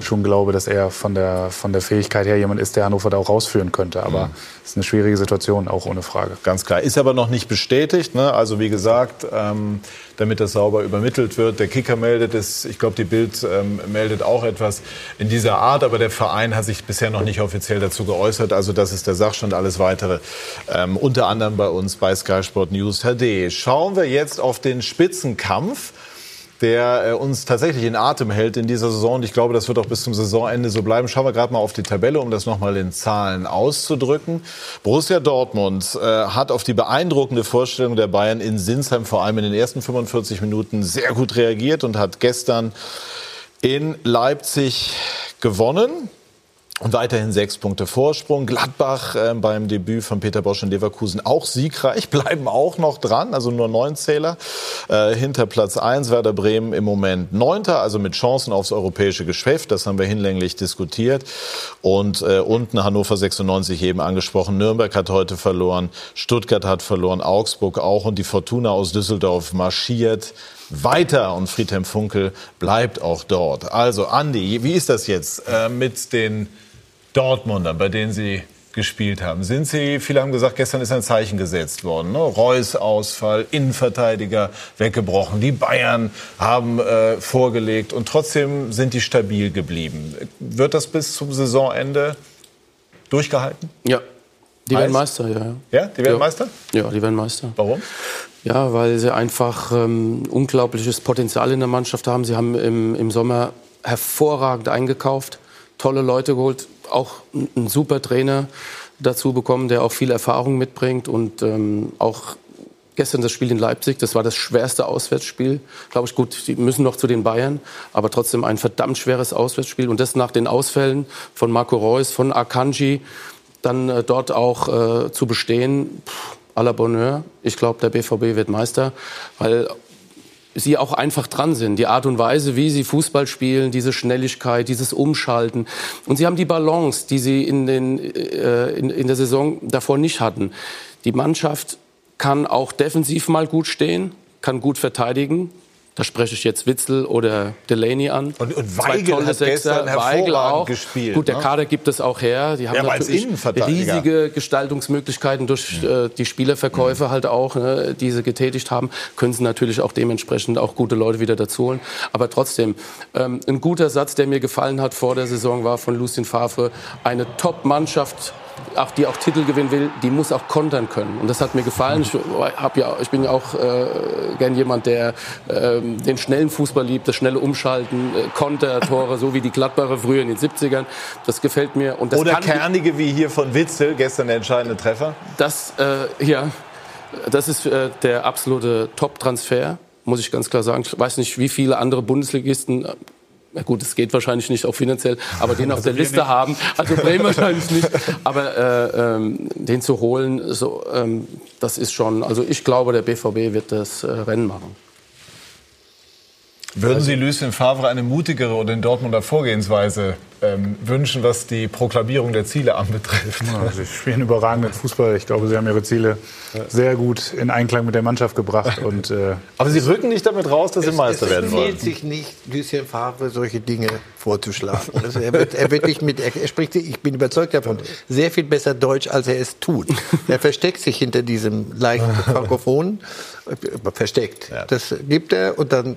schon glaube, dass er von der, von der Fähigkeit her jemand ist, der Hannover da auch rausführen könnte. Aber mhm. es ist eine schwierige Situation, auch ohne Frage. Ganz klar. Ist aber noch nicht bestätigt. Ne? Also wie gesagt, ähm, damit das sauber übermittelt wird. Der Kicker meldet es, ich glaube, die Bild ähm, meldet auch etwas in dieser Art, aber der Verein hat sich bisher noch nicht offiziell dazu geäußert. Also das ist der Sachstand. Alles Weitere ähm, unter anderem bei uns bei Sky Sport News HD. Schauen wir jetzt auf den Spitzenkampf der äh, uns tatsächlich in Atem hält in dieser Saison. Und ich glaube, das wird auch bis zum Saisonende so bleiben. Schauen wir gerade mal auf die Tabelle, um das nochmal in Zahlen auszudrücken. Borussia Dortmund äh, hat auf die beeindruckende Vorstellung der Bayern in Sinsheim vor allem in den ersten 45 Minuten sehr gut reagiert und hat gestern in Leipzig gewonnen. Und weiterhin sechs Punkte Vorsprung. Gladbach äh, beim Debüt von Peter Bosch in Leverkusen auch siegreich, bleiben auch noch dran, also nur neun Zähler äh, hinter Platz eins. Werder Bremen im Moment neunter, also mit Chancen aufs europäische Geschäft. Das haben wir hinlänglich diskutiert. Und äh, unten Hannover 96 eben angesprochen. Nürnberg hat heute verloren, Stuttgart hat verloren, Augsburg auch und die Fortuna aus Düsseldorf marschiert weiter und Friedhelm Funkel bleibt auch dort. Also Andi, wie ist das jetzt äh, mit den Dortmunder, bei denen Sie gespielt haben. Sind Sie, viele haben gesagt, gestern ist ein Zeichen gesetzt worden. Ne? Reus Ausfall, Innenverteidiger weggebrochen. Die Bayern haben äh, vorgelegt und trotzdem sind die stabil geblieben. Wird das bis zum Saisonende durchgehalten? Ja, die werden Meister, ja. Ja, die werden ja. Meister? Ja, die werden Meister. Warum? Ja, weil sie einfach ähm, unglaubliches Potenzial in der Mannschaft haben. Sie haben im, im Sommer hervorragend eingekauft, tolle Leute geholt, auch einen super Trainer dazu bekommen, der auch viel Erfahrung mitbringt und ähm, auch gestern das Spiel in Leipzig, das war das schwerste Auswärtsspiel, glaube ich. Gut, die müssen noch zu den Bayern, aber trotzdem ein verdammt schweres Auswärtsspiel und das nach den Ausfällen von Marco Reus, von Akanji, dann äh, dort auch äh, zu bestehen. Pff, à la Bonheur. Ich glaube, der BVB wird Meister, weil sie auch einfach dran sind. Die Art und Weise, wie sie Fußball spielen, diese Schnelligkeit, dieses Umschalten. Und sie haben die Balance, die sie in, den, äh, in, in der Saison davor nicht hatten. Die Mannschaft kann auch defensiv mal gut stehen, kann gut verteidigen, da spreche ich jetzt Witzel oder Delaney an. Und, und Weigel hat Sechser, gestern Weigel auch. gespielt. Gut, der ne? Kader gibt es auch her. Die haben ja, natürlich riesige Gestaltungsmöglichkeiten durch mhm. äh, die Spielerverkäufe mhm. halt auch, ne, die sie getätigt haben. Können sie natürlich auch dementsprechend auch gute Leute wieder dazu holen. Aber trotzdem, ähm, ein guter Satz, der mir gefallen hat vor der Saison, war von Lucien Favre. Eine Top-Mannschaft auch, die auch Titel gewinnen will, die muss auch kontern können. Und das hat mir gefallen. Ich, hab ja, ich bin ja auch äh, gern jemand, der äh, den schnellen Fußball liebt, das schnelle Umschalten, äh, Kontertore, so wie die Gladbacher früher in den 70ern. Das gefällt mir. Und das Oder kernige wie hier von Witzel, gestern der entscheidende Treffer. Das, äh, ja, das ist äh, der absolute Top-Transfer muss ich ganz klar sagen. Ich weiß nicht, wie viele andere Bundesligisten na gut, es geht wahrscheinlich nicht auch finanziell, aber den auf also der Liste nicht. haben, also Bremen wahrscheinlich nicht, aber äh, ähm, den zu holen, so, ähm, das ist schon, also ich glaube, der BVB wird das äh, Rennen machen. Würden Sie Lucien Favre eine mutigere oder in Dortmunder Vorgehensweise ähm, wünschen, was die Proklamierung der Ziele anbetrifft? Ja, Sie spielen überragenden Fußball. Ich glaube, Sie haben Ihre Ziele sehr gut in Einklang mit der Mannschaft gebracht. Und, äh Aber Sie rücken nicht damit raus, dass Sie Meister werden wollen. Es empfiehlt sich nicht, Lucien Favre solche Dinge vorzuschlagen. Also er, wird, er wird nicht mit, er spricht, ich bin überzeugt davon, sehr viel besser Deutsch, als er es tut. Er versteckt sich hinter diesem leichten Frankophon, versteckt. Das gibt er und dann da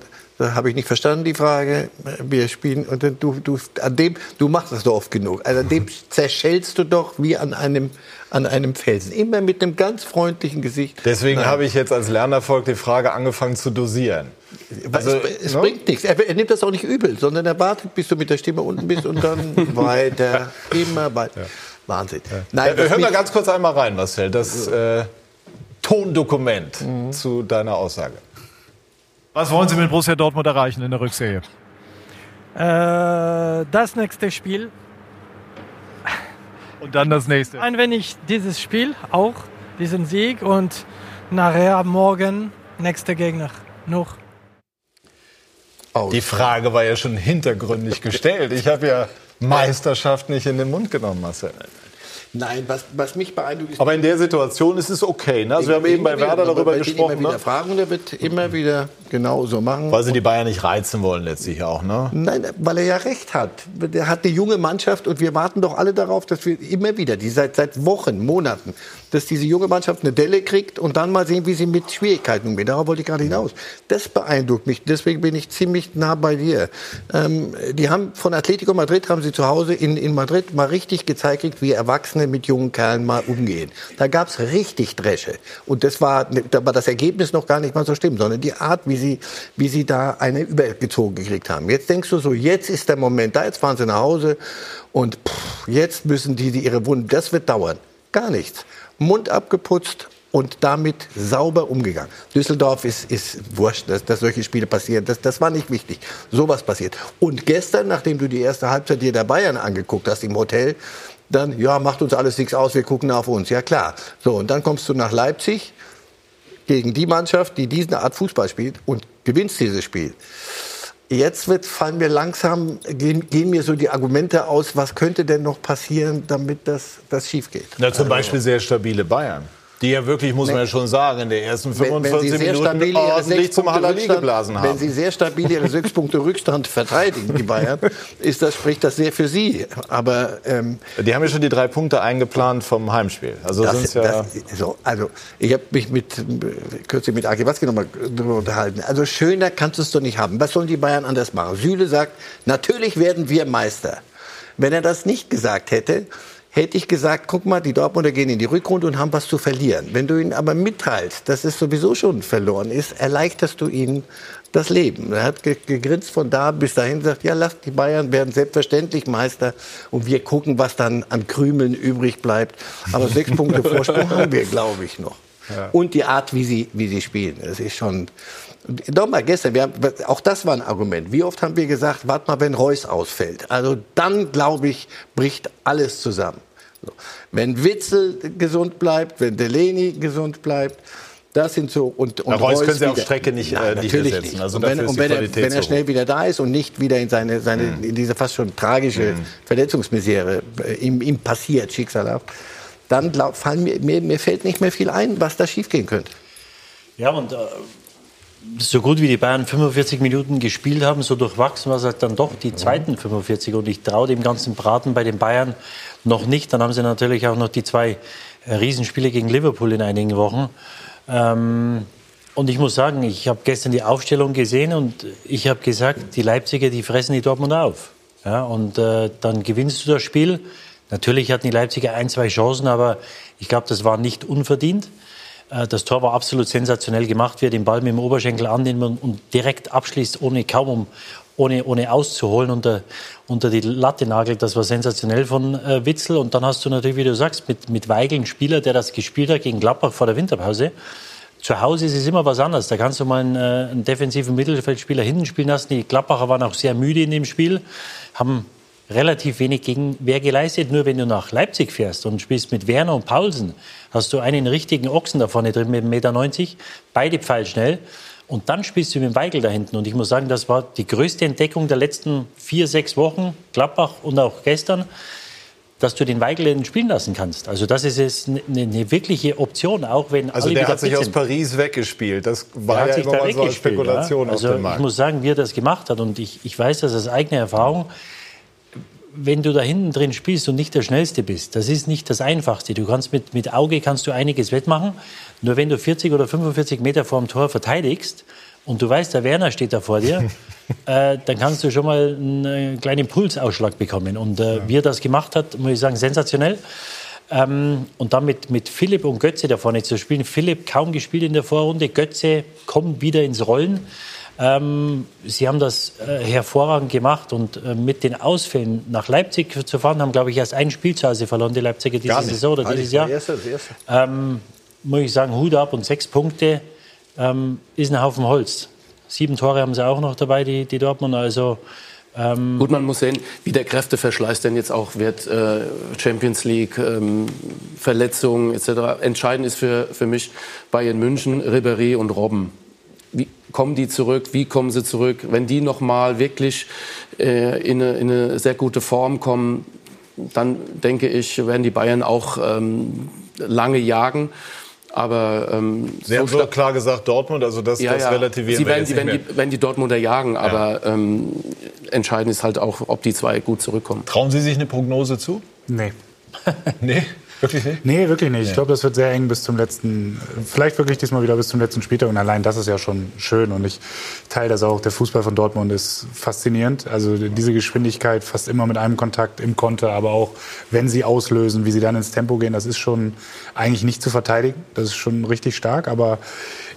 habe ich nicht verstanden, die Frage. Wir spielen, und du, du, an dem, du machst das doch oft genug. Also an dem zerschellst du doch wie an einem, an einem Felsen. Immer mit einem ganz freundlichen Gesicht. Deswegen habe ich jetzt als Lernerfolg die Frage angefangen zu dosieren. Also, es, es ne? bringt nichts. Er, er, nimmt das auch nicht übel, sondern er wartet, bis du mit der Stimme unten bist und dann weiter, immer weiter. Ja. Wahnsinn. Ja. Nein, äh, Hör mal ganz kurz einmal rein, Marcel, das äh, Tondokument mhm. zu deiner Aussage. Was wollen Sie mit Borussia Dortmund erreichen in der Rückserie? Äh, das nächste Spiel. Und dann das nächste. Ein wenig dieses Spiel auch, diesen Sieg und nachher morgen nächster Gegner. Noch. Die Frage war ja schon hintergründig gestellt. Ich habe ja Meisterschaft nicht in den Mund genommen, Marcel. Nein, was, was mich beeindruckt ist. Aber in der Situation ist es okay. Ne? Also wir haben eben bei Werder darüber gesprochen. Immer wieder ne? fragen, der wird immer wieder genau so machen. Weil sie die Bayern nicht reizen wollen letztlich auch, ne? Nein, weil er ja recht hat. Der hat eine junge Mannschaft und wir warten doch alle darauf, dass wir immer wieder, die seit, seit Wochen, Monaten, dass diese junge Mannschaft eine Delle kriegt und dann mal sehen, wie sie mit Schwierigkeiten umgeht. Darauf wollte ich gerade hinaus. Das beeindruckt mich. Deswegen bin ich ziemlich nah bei dir. Ähm, die haben von Atletico Madrid haben sie zu Hause in, in Madrid mal richtig gezeigt, wie Erwachsene mit jungen Kerlen mal umgehen. Da gab's richtig Dresche. Und das war, da war das Ergebnis noch gar nicht mal so schlimm, sondern die Art, wie sie, wie sie da eine übergezogen gekriegt haben. Jetzt denkst du so, jetzt ist der Moment da, jetzt fahren sie nach Hause und pff, jetzt müssen die, die ihre Wunden, das wird dauern. Gar nichts. Mund abgeputzt, und damit sauber umgegangen. Düsseldorf ist, ist wurscht, dass, dass solche Spiele passieren. Das, das war nicht wichtig. Sowas passiert. Und gestern, nachdem du die erste Halbzeit dir der Bayern angeguckt hast im Hotel, dann, ja, macht uns alles nichts aus, wir gucken auf uns. Ja, klar. So, und dann kommst du nach Leipzig gegen die Mannschaft, die diese Art Fußball spielt und gewinnst dieses Spiel. Jetzt wird, fallen mir langsam, gehen, gehen, mir so die Argumente aus, was könnte denn noch passieren, damit das, das schief geht. Na, zum also, Beispiel sehr stabile Bayern. Die ja wirklich, muss man ja schon sagen, in den ersten 45 wenn, wenn Minuten ordentlich zum Halali geblasen haben. Wenn Sie sehr stabil Ihre sechs Punkte Rückstand verteidigen, die Bayern, ist das, spricht das sehr für Sie. Aber, ähm, die haben ja schon die drei Punkte eingeplant vom Heimspiel. Also, das, ja das, so, also ich habe mich mit, kürzlich mit Aki Watzke nochmal darüber unterhalten. Also schöner kannst du es doch nicht haben. Was sollen die Bayern anders machen? Süle sagt, natürlich werden wir Meister. Wenn er das nicht gesagt hätte, hätte ich gesagt, guck mal, die Dortmunder gehen in die Rückrunde und haben was zu verlieren. Wenn du ihnen aber mitteilst, dass es sowieso schon verloren ist, erleichterst du ihnen das Leben. Er hat gegrinst von da bis dahin gesagt, ja, lasst die Bayern werden selbstverständlich Meister und wir gucken, was dann an Krümeln übrig bleibt. Aber sechs Punkte Vorsprung haben wir, glaube ich, noch. Ja. Und die Art, wie sie, wie sie spielen. Das ist schon, Nochmal gestern, wir haben, auch das war ein Argument. Wie oft haben wir gesagt, warte mal, wenn Reus ausfällt. Also dann, glaube ich, bricht alles zusammen. So. Wenn Witzel gesund bleibt, wenn Delaney gesund bleibt, das sind so und, und Reus, Reus können Sie auf Strecke nicht, Nein, äh, nicht ersetzen. Nicht. Also und wenn, und wenn, er, wenn er, schnell wieder da ist und nicht wieder in seine, seine mhm. in diese fast schon tragische mhm. Verletzungsmisere äh, ihm, ihm passiert, schicksalhaft, dann glaub, fallen mir, mir, mir fällt nicht mehr viel ein, was da schiefgehen könnte. Ja, und äh, so gut wie die Bayern 45 Minuten gespielt haben, so durchwachsen war es halt dann doch die zweiten 45. Und ich traue dem ganzen Braten bei den Bayern noch nicht. Dann haben sie natürlich auch noch die zwei äh, Riesenspiele gegen Liverpool in einigen Wochen. Ähm, und ich muss sagen, ich habe gestern die Aufstellung gesehen und ich habe gesagt, die Leipziger, die fressen die Dortmund auf. Ja, und äh, dann gewinnst du das Spiel. Natürlich hatten die Leipziger ein, zwei Chancen, aber ich glaube, das war nicht unverdient. Äh, das Tor war absolut sensationell gemacht, wie er den Ball mit dem Oberschenkel annimmt und direkt abschließt, ohne kaum um, ohne, ohne auszuholen unter, unter die Latte nagelt. Das war sensationell von äh, Witzel. Und dann hast du natürlich, wie du sagst, mit, mit Weigel einen Spieler, der das gespielt hat gegen Gladbach vor der Winterpause. Zu Hause ist es immer was anderes. Da kannst du mal einen, äh, einen defensiven Mittelfeldspieler hinten spielen lassen. Die Gladbacher waren auch sehr müde in dem Spiel, haben relativ wenig Gegenwehr geleistet. Nur wenn du nach Leipzig fährst und spielst mit Werner und Paulsen, hast du einen richtigen Ochsen da vorne drin mit 1,90 Meter, beide pfeilschnell. Und dann spielst du mit dem Weigel da hinten. Und ich muss sagen, das war die größte Entdeckung der letzten vier, sechs Wochen, Gladbach und auch gestern, dass du den Weigel spielen lassen kannst. Also das ist jetzt eine, eine wirkliche Option, auch wenn Also der hat sich aus Paris weggespielt. Das war ja immer mal so eine Spekulation ja? also auf dem Markt. Ich muss sagen, wie er das gemacht hat. Und ich, ich weiß das aus eigener Erfahrung wenn du da hinten drin spielst und nicht der Schnellste bist, das ist nicht das Einfachste. Du kannst mit, mit Auge kannst du einiges wettmachen. Nur wenn du 40 oder 45 Meter vor dem Tor verteidigst und du weißt, der Werner steht da vor dir, äh, dann kannst du schon mal einen kleinen Pulsausschlag bekommen. Und äh, ja. wie er das gemacht hat, muss ich sagen, sensationell. Ähm, und dann mit, mit Philipp und Götze da vorne zu spielen. Philipp kaum gespielt in der Vorrunde, Götze kommt wieder ins Rollen. Ähm, Sie haben das äh, hervorragend gemacht und äh, mit den Ausfällen nach Leipzig zu fahren, haben, glaube ich, erst ein Spiel zu Hause verloren, die Leipziger diese Saison oder dieses Jahr. Erste, erste. Ähm, muss ich sagen, Hut ab und sechs Punkte ähm, ist ein Haufen Holz. Sieben Tore haben sie auch noch dabei, die, die Dortmund. Also ähm Gut, man muss sehen, wie der Kräfteverschleiß denn jetzt auch wird. Äh, Champions League, ähm, Verletzungen etc. Entscheidend ist für, für mich Bayern München, Ribéry und Robben kommen die zurück, wie kommen sie zurück. Wenn die nochmal wirklich äh, in, eine, in, eine, sehr gute Form kommen, dann denke ich, werden die Bayern auch ähm, lange jagen. Aber ähm, Sie so haben so klar gesagt Dortmund, also das, ja, das ja. relativieren Sie werden, Sie werden, die, werden die Dortmunder jagen, aber ja. ähm, entscheidend ist halt auch, ob die zwei gut zurückkommen. Trauen Sie sich eine Prognose zu? Nee. nee? Wirklich nicht? Nee, wirklich nicht. Nee. Ich glaube, das wird sehr eng bis zum letzten, vielleicht wirklich diesmal wieder bis zum letzten Spieltag. Und allein das ist ja schon schön. Und ich teile das auch. Der Fußball von Dortmund ist faszinierend. Also diese Geschwindigkeit fast immer mit einem Kontakt im Konter, aber auch wenn sie auslösen, wie sie dann ins Tempo gehen, das ist schon eigentlich nicht zu verteidigen. Das ist schon richtig stark. Aber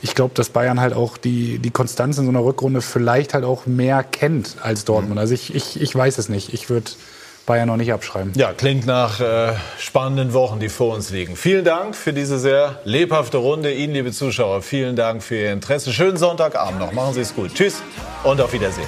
ich glaube, dass Bayern halt auch die, die Konstanz in so einer Rückrunde vielleicht halt auch mehr kennt als Dortmund. Also ich, ich, ich weiß es nicht. Ich würde Bayern noch nicht abschreiben. Ja, klingt nach äh, spannenden Wochen, die vor uns liegen. Vielen Dank für diese sehr lebhafte Runde. Ihnen, liebe Zuschauer, vielen Dank für Ihr Interesse. Schönen Sonntagabend noch. Machen Sie es gut. Tschüss und auf Wiedersehen.